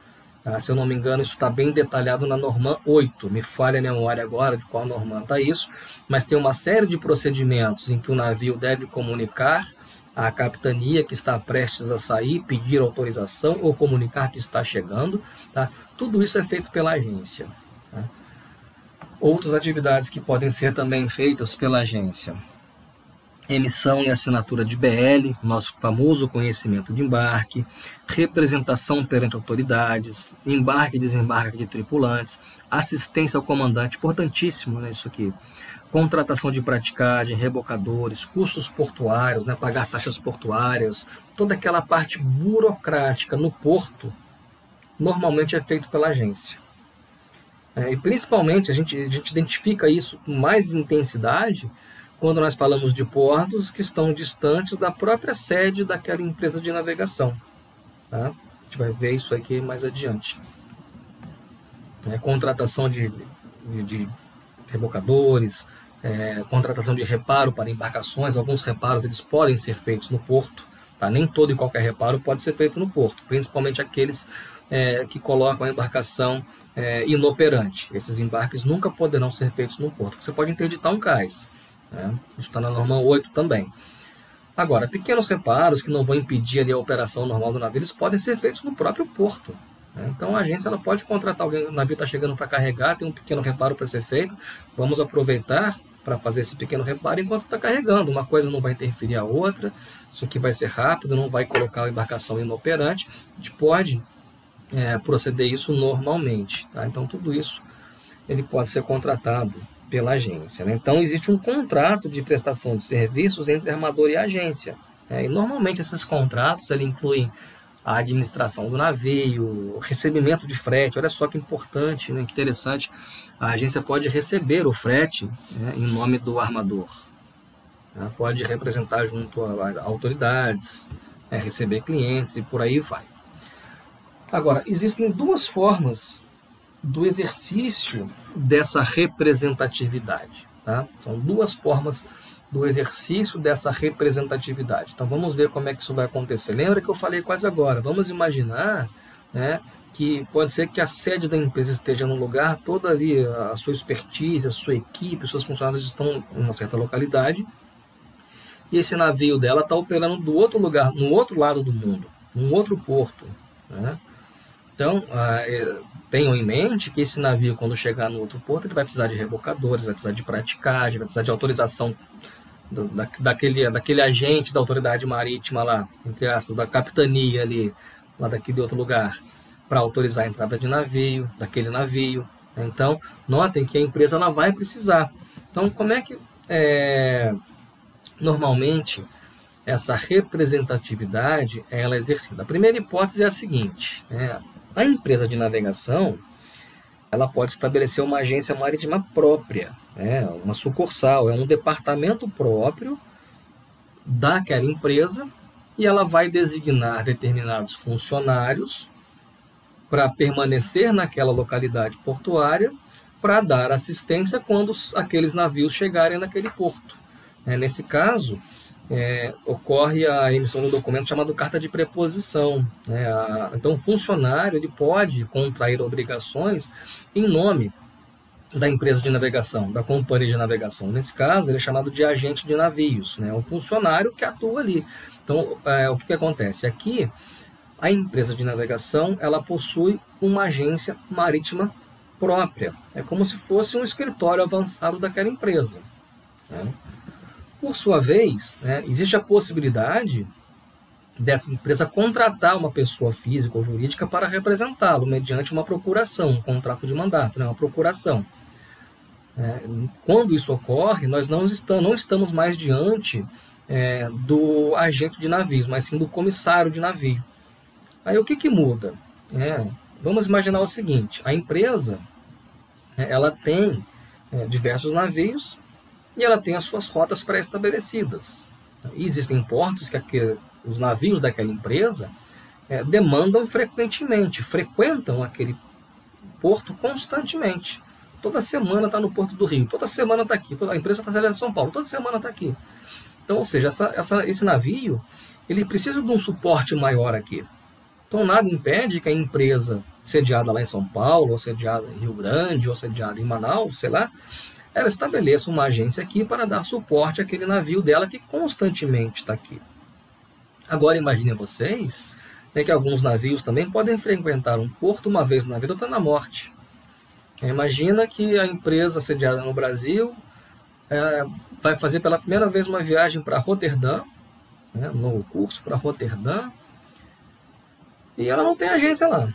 Ah, se eu não me engano, isso está bem detalhado na Norma 8. Me falha a memória agora de qual Norma está isso, mas tem uma série de procedimentos em que o navio deve comunicar à capitania que está prestes a sair, pedir autorização ou comunicar que está chegando. Tá? Tudo isso é feito pela agência. Tá? Outras atividades que podem ser também feitas pela agência emissão e assinatura de BL, nosso famoso conhecimento de embarque, representação perante autoridades, embarque e desembarque de tripulantes, assistência ao comandante, importantíssimo né, isso aqui, contratação de praticagem, rebocadores, custos portuários, né, pagar taxas portuárias, toda aquela parte burocrática no porto, normalmente é feito pela agência. É, e principalmente a gente, a gente identifica isso com mais intensidade quando nós falamos de portos que estão distantes da própria sede daquela empresa de navegação. Tá? A gente vai ver isso aqui mais adiante. É, contratação de, de, de rebocadores, é, contratação de reparo para embarcações. Alguns reparos eles podem ser feitos no porto. Tá? Nem todo e qualquer reparo pode ser feito no porto, principalmente aqueles é, que colocam a embarcação é, inoperante. Esses embarques nunca poderão ser feitos no porto. Você pode interditar um cais, né? Isso está na norma 8 também. Agora, pequenos reparos que não vão impedir ali, a operação normal do navio, eles podem ser feitos no próprio porto. Né? Então a agência ela pode contratar alguém, o navio está chegando para carregar, tem um pequeno reparo para ser feito, vamos aproveitar para fazer esse pequeno reparo enquanto está carregando. Uma coisa não vai interferir a outra, isso aqui vai ser rápido, não vai colocar a embarcação inoperante. A gente pode é, proceder isso normalmente. Tá? Então tudo isso ele pode ser contratado pela agência. Né? Então, existe um contrato de prestação de serviços entre armador e agência. Né? E normalmente esses contratos ele incluem a administração do navio, recebimento de frete. Olha só que importante, né? que interessante. A agência pode receber o frete né? em nome do armador. Né? Pode representar junto a, autoridades, né? receber clientes e por aí vai. Agora, existem duas formas do exercício dessa representatividade. Tá? São duas formas do exercício dessa representatividade. Então vamos ver como é que isso vai acontecer. Lembra que eu falei quase agora? Vamos imaginar né, que pode ser que a sede da empresa esteja num lugar, toda ali a sua expertise, a sua equipe, seus funcionários estão em uma certa localidade, e esse navio dela está operando do outro lugar, no outro lado do mundo, num outro porto. Né? Então, ah, é, tenham em mente que esse navio, quando chegar no outro porto, ele vai precisar de rebocadores, vai precisar de praticagem, vai precisar de autorização do, da, daquele, daquele agente da autoridade marítima lá, entre aspas, da capitania ali, lá daquele outro lugar para autorizar a entrada de navio, daquele navio. Então, notem que a empresa ela vai precisar. Então, como é que é, normalmente essa representatividade ela é exercida? A primeira hipótese é a seguinte: né? A empresa de navegação ela pode estabelecer uma agência marítima própria, né? uma sucursal, é um departamento próprio daquela empresa e ela vai designar determinados funcionários para permanecer naquela localidade portuária para dar assistência quando aqueles navios chegarem naquele porto. É, nesse caso, é, ocorre a emissão de um documento chamado carta de preposição. Né? A, então, o funcionário ele pode contrair obrigações em nome da empresa de navegação, da companhia de navegação. Nesse caso, ele é chamado de agente de navios, né? um funcionário que atua ali. Então, é, o que, que acontece? Aqui, a empresa de navegação ela possui uma agência marítima própria. É como se fosse um escritório avançado daquela empresa. Né? Por sua vez, né, existe a possibilidade dessa empresa contratar uma pessoa física ou jurídica para representá-lo mediante uma procuração, um contrato de mandato, né, uma procuração. É, quando isso ocorre, nós não estamos, não estamos mais diante é, do agente de navios, mas sim do comissário de navio. Aí o que, que muda? É, vamos imaginar o seguinte: a empresa é, ela tem é, diversos navios e ela tem as suas rotas pré-estabelecidas. Existem portos que os navios daquela empresa é, demandam frequentemente, frequentam aquele porto constantemente. Toda semana está no Porto do Rio, toda semana está aqui, toda, a empresa está saindo de São Paulo, toda semana está aqui. Então, ou seja, essa, essa, esse navio ele precisa de um suporte maior aqui. Então, nada impede que a empresa sediada lá em São Paulo, ou sediada em Rio Grande, ou sediada em Manaus, sei lá, ela estabeleça uma agência aqui para dar suporte àquele navio dela que constantemente está aqui. Agora, imaginem vocês né, que alguns navios também podem frequentar um porto uma vez na vida ou na morte. Imagina que a empresa sediada no Brasil é, vai fazer pela primeira vez uma viagem para Roterdã, né, um novo curso para Roterdã, e ela não tem agência lá.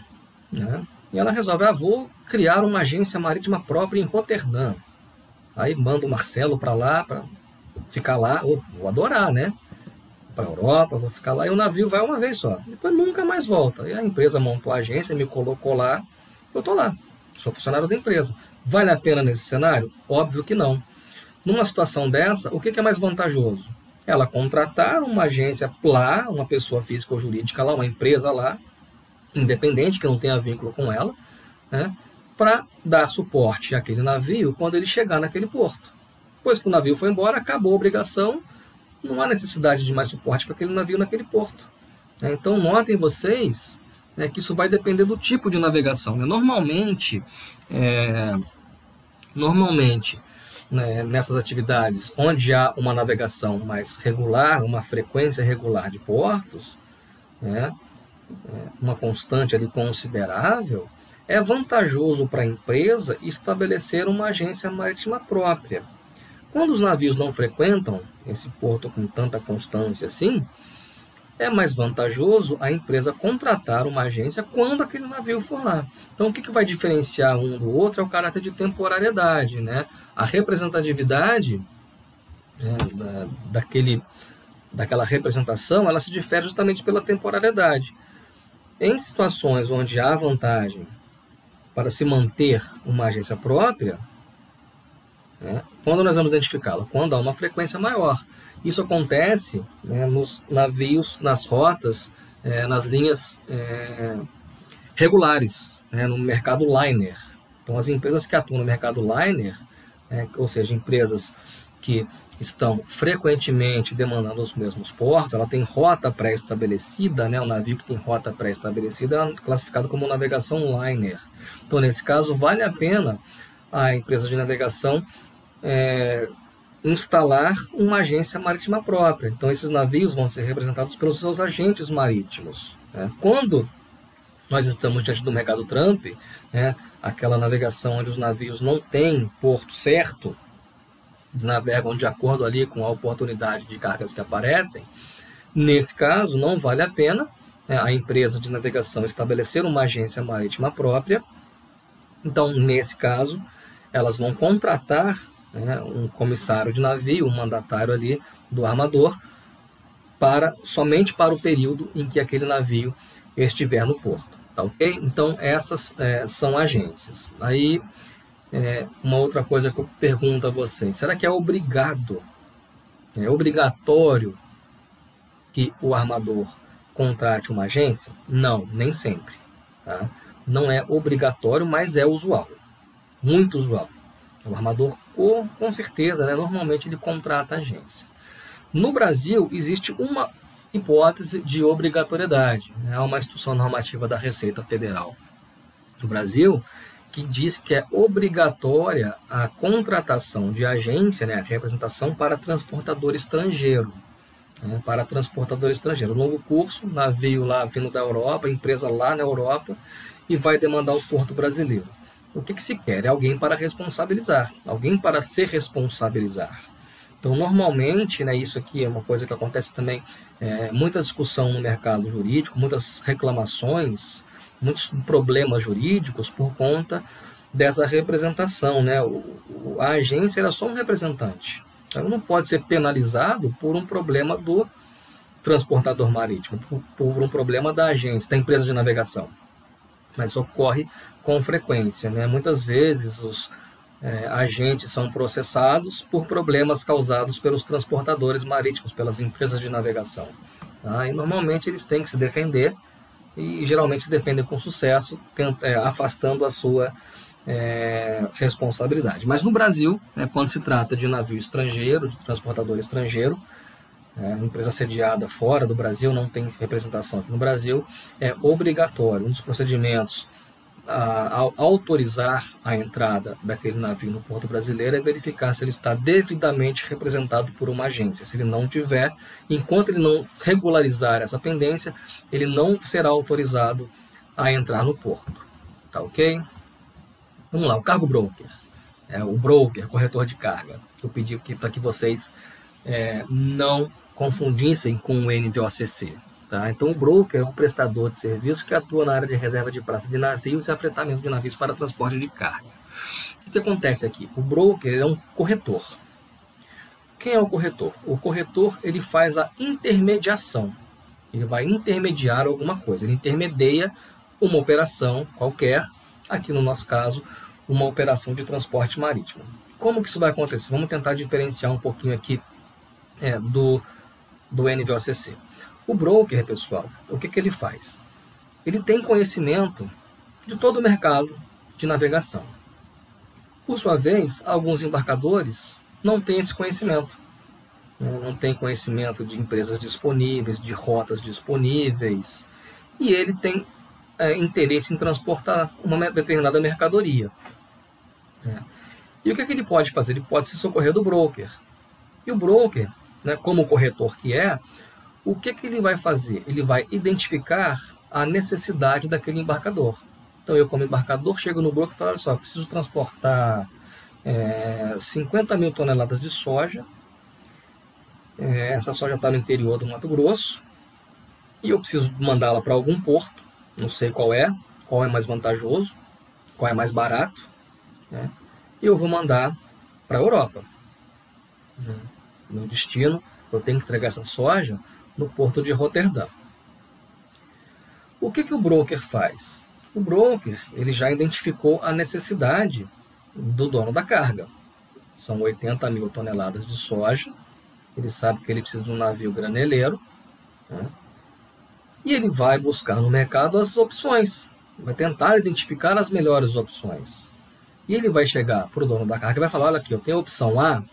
Né? E ela resolve, ah, vou criar uma agência marítima própria em Roterdã. Aí manda o Marcelo para lá, para ficar lá. Oh, vou adorar, né? Para Europa, vou ficar lá. E o navio vai uma vez só. Depois nunca mais volta. E a empresa montou a agência, me colocou lá. Eu tô lá. Sou funcionário da empresa. Vale a pena nesse cenário? Óbvio que não. Numa situação dessa, o que é mais vantajoso? Ela contratar uma agência lá, uma pessoa física ou jurídica lá, uma empresa lá, independente, que não tenha vínculo com ela, né, para dar suporte àquele navio quando ele chegar naquele porto. Pois que o navio foi embora, acabou a obrigação, não há necessidade de mais suporte para aquele navio naquele porto. Né. Então, notem vocês né, que isso vai depender do tipo de navegação. Né. Normalmente, é, normalmente né, nessas atividades onde há uma navegação mais regular, uma frequência regular de portos, né, é, uma constante ali considerável, é vantajoso para a empresa estabelecer uma agência marítima própria. Quando os navios não frequentam esse porto com tanta constância assim, é mais vantajoso a empresa contratar uma agência quando aquele navio for lá. Então, o que, que vai diferenciar um do outro é o caráter de temporariedade. Né? A representatividade é, daquele, daquela representação ela se difere justamente pela temporariedade. Em situações onde há vantagem para se manter uma agência própria, né, quando nós vamos identificá-la? Quando há uma frequência maior. Isso acontece né, nos navios, nas rotas, é, nas linhas é, regulares, né, no mercado liner. Então, as empresas que atuam no mercado liner, é, ou seja, empresas que estão frequentemente demandando os mesmos portos, ela tem rota pré-estabelecida, né? o navio que tem rota pré-estabelecida é classificado como navegação liner. Então, nesse caso, vale a pena a empresa de navegação é, instalar uma agência marítima própria. Então, esses navios vão ser representados pelos seus agentes marítimos. Né? Quando nós estamos diante do mercado Trump, né, aquela navegação onde os navios não têm porto certo, eles navegam de acordo ali com a oportunidade de cargas que aparecem. Nesse caso, não vale a pena né, a empresa de navegação estabelecer uma agência marítima própria. Então, nesse caso, elas vão contratar né, um comissário de navio, um mandatário ali do armador, para somente para o período em que aquele navio estiver no porto. Tá ok? Então, essas é, são agências. Aí, é, uma outra coisa que eu pergunto a vocês: será que é obrigado, é obrigatório que o armador contrate uma agência? Não, nem sempre. Tá? Não é obrigatório, mas é usual. Muito usual. O armador, com, com certeza, né, normalmente ele contrata agência. No Brasil, existe uma hipótese de obrigatoriedade. É né, uma instrução normativa da Receita Federal do Brasil que diz que é obrigatória a contratação de agência, né, a representação para transportador estrangeiro. Né, para transportador estrangeiro. Longo curso, navio lá vindo da Europa, empresa lá na Europa, e vai demandar o porto brasileiro. O que, que se quer? É alguém para responsabilizar, alguém para se responsabilizar. Então, normalmente, né, isso aqui é uma coisa que acontece também, é, muita discussão no mercado jurídico, muitas reclamações muitos problemas jurídicos por conta dessa representação. Né? A agência era só um representante. Ela não pode ser penalizado por um problema do transportador marítimo, por, por um problema da agência, da empresa de navegação. Mas ocorre com frequência. Né? Muitas vezes os é, agentes são processados por problemas causados pelos transportadores marítimos, pelas empresas de navegação. Tá? E normalmente eles têm que se defender e geralmente se defendem com sucesso, é, afastando a sua é, responsabilidade. Mas no Brasil, é, quando se trata de navio estrangeiro, de transportador estrangeiro, é, empresa sediada fora do Brasil, não tem representação aqui no Brasil, é obrigatório. Um dos procedimentos a, a, autorizar a entrada daquele navio no porto brasileiro é verificar se ele está devidamente representado por uma agência. Se ele não tiver, enquanto ele não regularizar essa pendência, ele não será autorizado a entrar no porto. Tá ok? Vamos lá, o cargo broker. É, o broker, corretor de carga. Eu pedi aqui para que vocês é, não confundissem com o NVOCC. Tá? Então, o broker é um prestador de serviços que atua na área de reserva de praça de navios e afretamento de navios para transporte de carga. O que acontece aqui? O broker é um corretor. Quem é o corretor? O corretor ele faz a intermediação. Ele vai intermediar alguma coisa. Ele intermedia uma operação qualquer, aqui no nosso caso, uma operação de transporte marítimo. Como que isso vai acontecer? Vamos tentar diferenciar um pouquinho aqui é, do, do NVOCC. O broker, pessoal, o que, que ele faz? Ele tem conhecimento de todo o mercado de navegação. Por sua vez, alguns embarcadores não têm esse conhecimento. Não tem conhecimento de empresas disponíveis, de rotas disponíveis. E ele tem é, interesse em transportar uma determinada mercadoria. Né? E o que, que ele pode fazer? Ele pode se socorrer do broker. E o broker, né, como corretor que é, o que, que ele vai fazer? Ele vai identificar a necessidade daquele embarcador. Então, eu, como embarcador, chego no broker e falo: olha só, preciso transportar é, 50 mil toneladas de soja. É, essa soja está no interior do Mato Grosso e eu preciso mandá-la para algum porto. Não sei qual é, qual é mais vantajoso, qual é mais barato. Né? E eu vou mandar para a Europa. Né? No destino, eu tenho que entregar essa soja no porto de Roterdã. O que, que o broker faz? O broker ele já identificou a necessidade do dono da carga. São 80 mil toneladas de soja. Ele sabe que ele precisa de um navio graneleiro. Né? E ele vai buscar no mercado as opções. Vai tentar identificar as melhores opções. E ele vai chegar para o dono da carga e vai falar: olha aqui, eu tenho a opção A,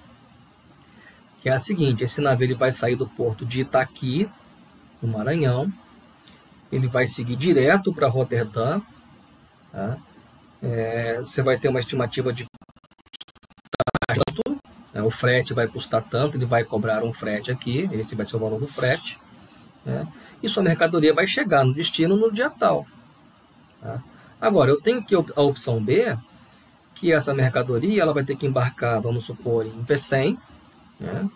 é a seguinte: esse navio ele vai sair do porto de Itaqui, no Maranhão, ele vai seguir direto para Roterdã. Tá? É, você vai ter uma estimativa de tanto, né? o frete vai custar tanto, ele vai cobrar um frete aqui, esse vai ser o valor do frete. Né? E sua mercadoria vai chegar no destino no dia tal. Tá? Agora, eu tenho que a opção B, que essa mercadoria ela vai ter que embarcar, vamos supor, em Pecém, né?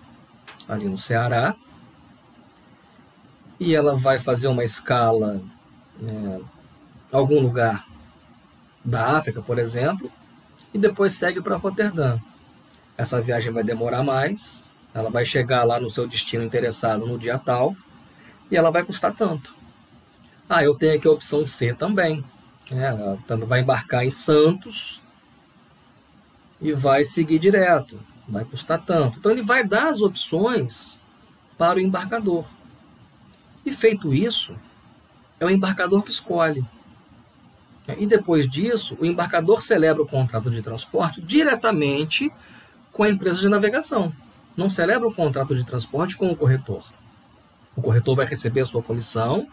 ali no Ceará, e ela vai fazer uma escala em algum lugar da África, por exemplo, e depois segue para Roterdã. Essa viagem vai demorar mais, ela vai chegar lá no seu destino interessado no dia tal, e ela vai custar tanto. Ah, eu tenho aqui a opção C também. Né? Ela também vai embarcar em Santos e vai seguir direto. Vai custar tanto. Então ele vai dar as opções para o embarcador. E feito isso, é o embarcador que escolhe. E depois disso, o embarcador celebra o contrato de transporte diretamente com a empresa de navegação. Não celebra o contrato de transporte com o corretor. O corretor vai receber a sua comissão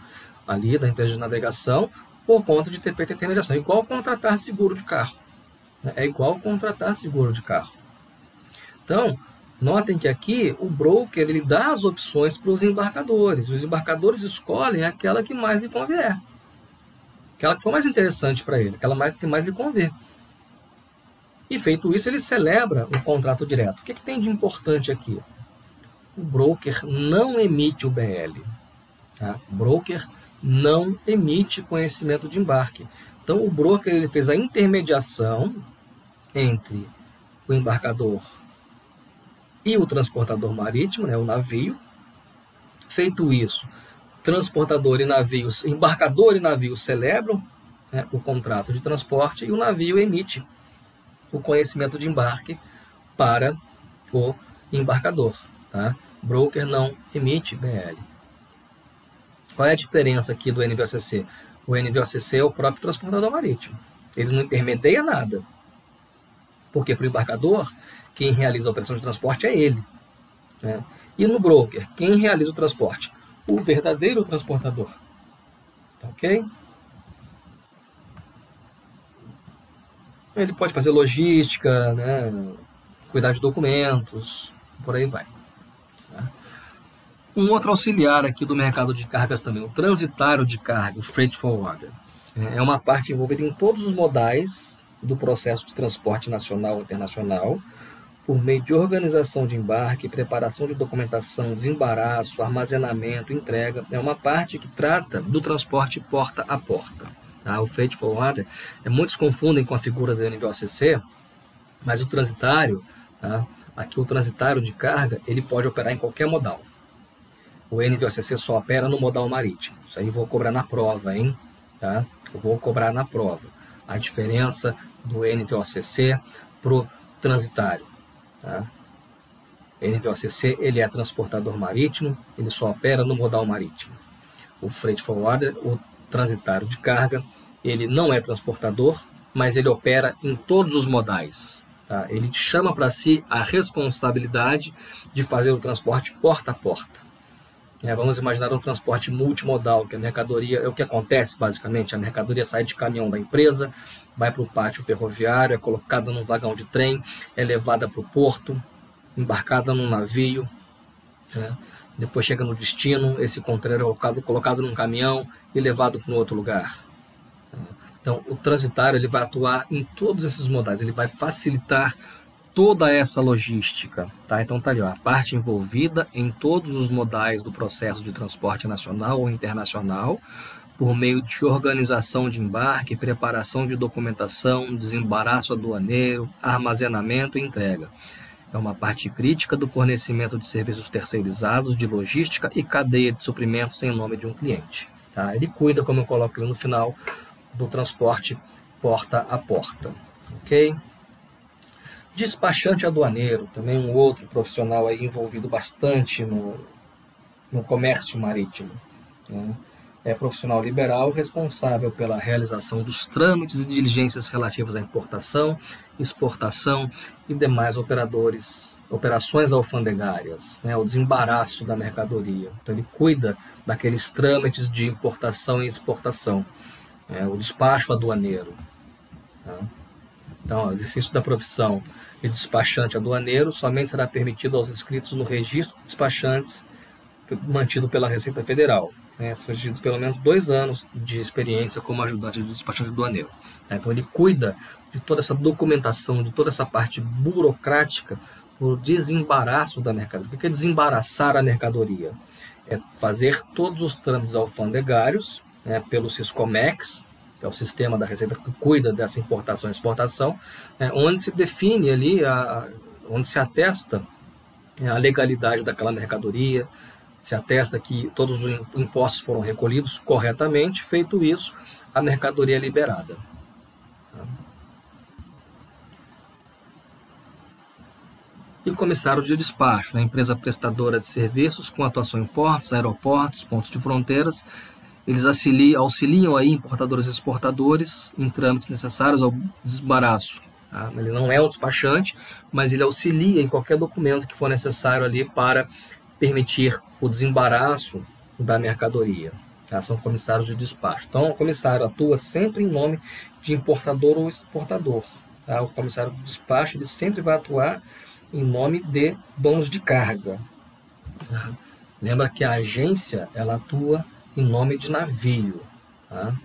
ali da empresa de navegação por conta de ter feito a intermediação. É igual contratar seguro de carro. É igual contratar seguro de carro. Então, notem que aqui o broker ele dá as opções para os embarcadores. Os embarcadores escolhem aquela que mais lhe convier. Aquela que for mais interessante para ele, aquela que mais lhe convém. E feito isso, ele celebra o contrato direto. O que, é que tem de importante aqui? O broker não emite o BL. Tá? O broker não emite conhecimento de embarque. Então, o broker ele fez a intermediação entre o embarcador e o transportador marítimo, né, o navio. Feito isso, transportador e navios, embarcador e navio celebram né, o contrato de transporte e o navio emite o conhecimento de embarque para o embarcador. Tá? Broker não emite BL. Qual é a diferença aqui do NVOCC? O NVOCC é o próprio transportador marítimo. Ele não intermedia nada. Porque para o embarcador, quem realiza a operação de transporte é ele. Né? E no broker, quem realiza o transporte? o verdadeiro transportador. Tá ok? Ele pode fazer logística, né? cuidar de documentos, por aí vai. Tá? Um outro auxiliar aqui do mercado de cargas também, o transitário de carga, o freight forwarder. É uma parte envolvida em todos os modais do processo de transporte nacional e internacional, por meio de organização de embarque, preparação de documentação, desembaraço, armazenamento, entrega. É uma parte que trata do transporte porta a porta. Tá? O freight forwarder, é, muitos confundem com a figura do NVOCC, mas o transitário, tá? aqui o transitário de carga, ele pode operar em qualquer modal. O NVOCC só opera no modal marítimo. Isso aí eu vou cobrar na prova, hein? Tá? Eu vou cobrar na prova. A diferença do NVOCC para o transitário. Tá? NVOCC ele é transportador marítimo, ele só opera no modal marítimo. O freight forwarder, o transitário de carga, ele não é transportador, mas ele opera em todos os modais. Tá? Ele chama para si a responsabilidade de fazer o transporte porta a porta. É, vamos imaginar um transporte multimodal, que a mercadoria, é o que acontece basicamente, a mercadoria sai de caminhão da empresa, vai para o pátio ferroviário, é colocada num vagão de trem, é levada para o porto, embarcada num navio, é, depois chega no destino, esse contrário é colocado, colocado num caminhão e levado para um outro lugar. Então, o transitário ele vai atuar em todos esses modais, ele vai facilitar toda essa logística, tá? Então tá ali, ó, a parte envolvida em todos os modais do processo de transporte nacional ou internacional, por meio de organização de embarque, preparação de documentação, desembaraço aduaneiro, armazenamento e entrega. É uma parte crítica do fornecimento de serviços terceirizados, de logística e cadeia de suprimentos em nome de um cliente. Tá? Ele cuida, como eu coloco no final, do transporte porta a porta. Ok? Despachante aduaneiro, também um outro profissional aí envolvido bastante no, no comércio marítimo. Né? é profissional liberal responsável pela realização dos trâmites e diligências relativas à importação, exportação e demais operadores, operações alfandegárias, né, o desembaraço da mercadoria. Então ele cuida daqueles trâmites de importação e exportação, né, o despacho aduaneiro. Tá? Então, o exercício da profissão de despachante aduaneiro somente será permitido aos inscritos no registro de despachantes mantido pela Receita Federal né, são pelo menos dois anos de experiência como ajudante de despachante aduaneiro. Né? Então ele cuida de toda essa documentação, de toda essa parte burocrática, o desembaraço da mercadoria. O que é desembaraçar a mercadoria? É fazer todos os trâmites alfandegários né, pelo Siscomex, que é o sistema da Receita que cuida dessa importação e exportação, né, onde se define ali, a, onde se atesta a legalidade daquela mercadoria, se atesta que todos os impostos foram recolhidos corretamente, feito isso, a mercadoria é liberada. E o comissário de despacho, né, empresa prestadora de serviços com atuação em portos, aeroportos, pontos de fronteiras, eles auxiliam, aí importadores e exportadores em trâmites necessários ao desembaraço. Tá? Ele não é um despachante, mas ele auxilia em qualquer documento que for necessário ali para permitir o desembaraço da mercadoria. Tá? São comissários de despacho. Então, o comissário atua sempre em nome de importador ou exportador. Tá? O comissário de despacho ele sempre vai atuar em nome de donos de carga. Tá? Lembra que a agência ela atua em nome de navio. Tá?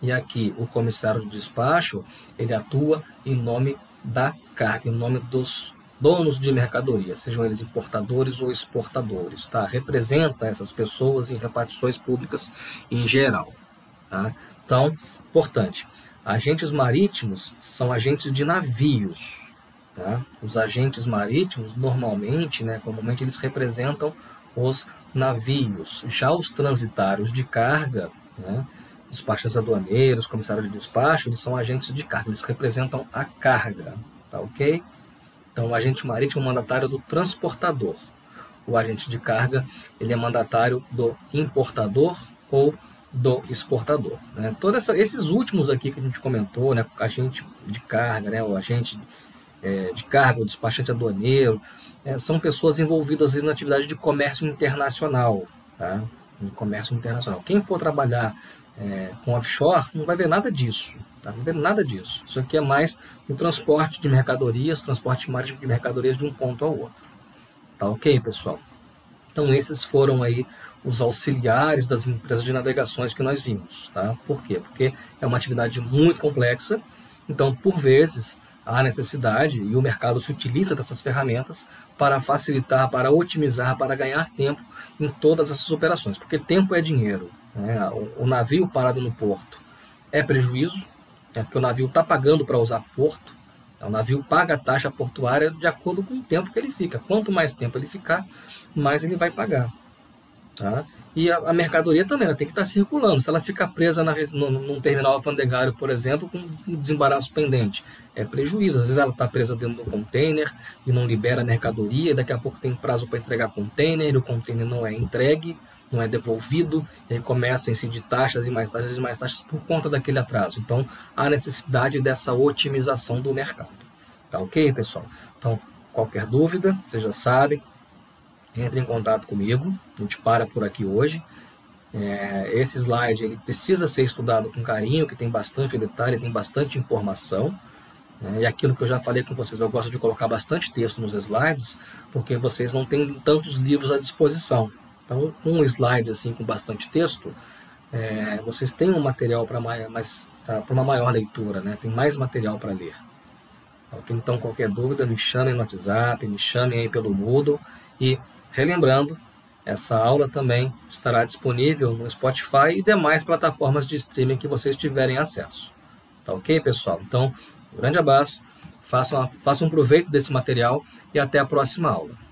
E aqui o comissário de despacho ele atua em nome da carga, em nome dos donos de mercadoria, sejam eles importadores ou exportadores, tá? Representa essas pessoas em repartições públicas em geral, tá? Então, importante, agentes marítimos são agentes de navios, tá? Os agentes marítimos, normalmente, né, comumente eles representam os navios. Já os transitários de carga, né, despachantes aduaneiros, comissários de despacho, eles são agentes de carga, eles representam a carga, tá ok? Então, o agente marítimo é mandatário do transportador. O agente de carga ele é mandatário do importador ou do exportador. Né? Todos esses últimos aqui que a gente comentou, né? agente de carga, né? o agente é, de carga, o despachante aduaneiro, é, são pessoas envolvidas na atividade de comércio internacional. Tá? Em comércio internacional. Quem for trabalhar é, com offshore não vai ver nada disso. Tá? Não vai ver nada disso. Isso aqui é mais o transporte de mercadorias, transporte marítimo de mercadorias de um ponto ao outro. Tá ok, pessoal? Então esses foram aí os auxiliares das empresas de navegações que nós vimos. Tá? Por quê? Porque é uma atividade muito complexa, então por vezes há necessidade e o mercado se utiliza dessas ferramentas para facilitar, para otimizar, para ganhar tempo em todas essas operações, porque tempo é dinheiro. Né? O, navio parado no porto é prejuízo, né? porque o navio está pagando para usar porto, o navio paga a taxa portuária de acordo com o tempo que ele fica. Quanto mais tempo ele ficar, mais ele vai pagar. Tá? E a, a mercadoria também ela tem que estar tá circulando. Se ela ficar presa na, no, num terminal alfandegário, por exemplo, com um desembaraço pendente, é prejuízo. Às vezes ela está presa dentro do container e não libera a mercadoria, daqui a pouco tem prazo para entregar container, o container não é entregue, não é devolvido, e aí começa a incidir taxas e mais taxas e mais taxas por conta daquele atraso. Então, há necessidade dessa otimização do mercado. Tá ok, pessoal? Então, qualquer dúvida, vocês já sabem, entre em contato comigo. A gente para por aqui hoje. É, esse slide ele precisa ser estudado com carinho, que tem bastante detalhe, tem bastante informação. Né? E aquilo que eu já falei com vocês, eu gosto de colocar bastante texto nos slides, porque vocês não têm tantos livros à disposição. Então, um slide assim com bastante texto, é, vocês têm um material para mais, uma maior leitura, né? Tem mais material para ler. Então, qualquer dúvida, me chamem no WhatsApp, me chamem aí pelo Moodle e Relembrando, essa aula também estará disponível no Spotify e demais plataformas de streaming que vocês tiverem acesso. Tá ok, pessoal? Então, um grande abraço, façam, façam proveito desse material e até a próxima aula.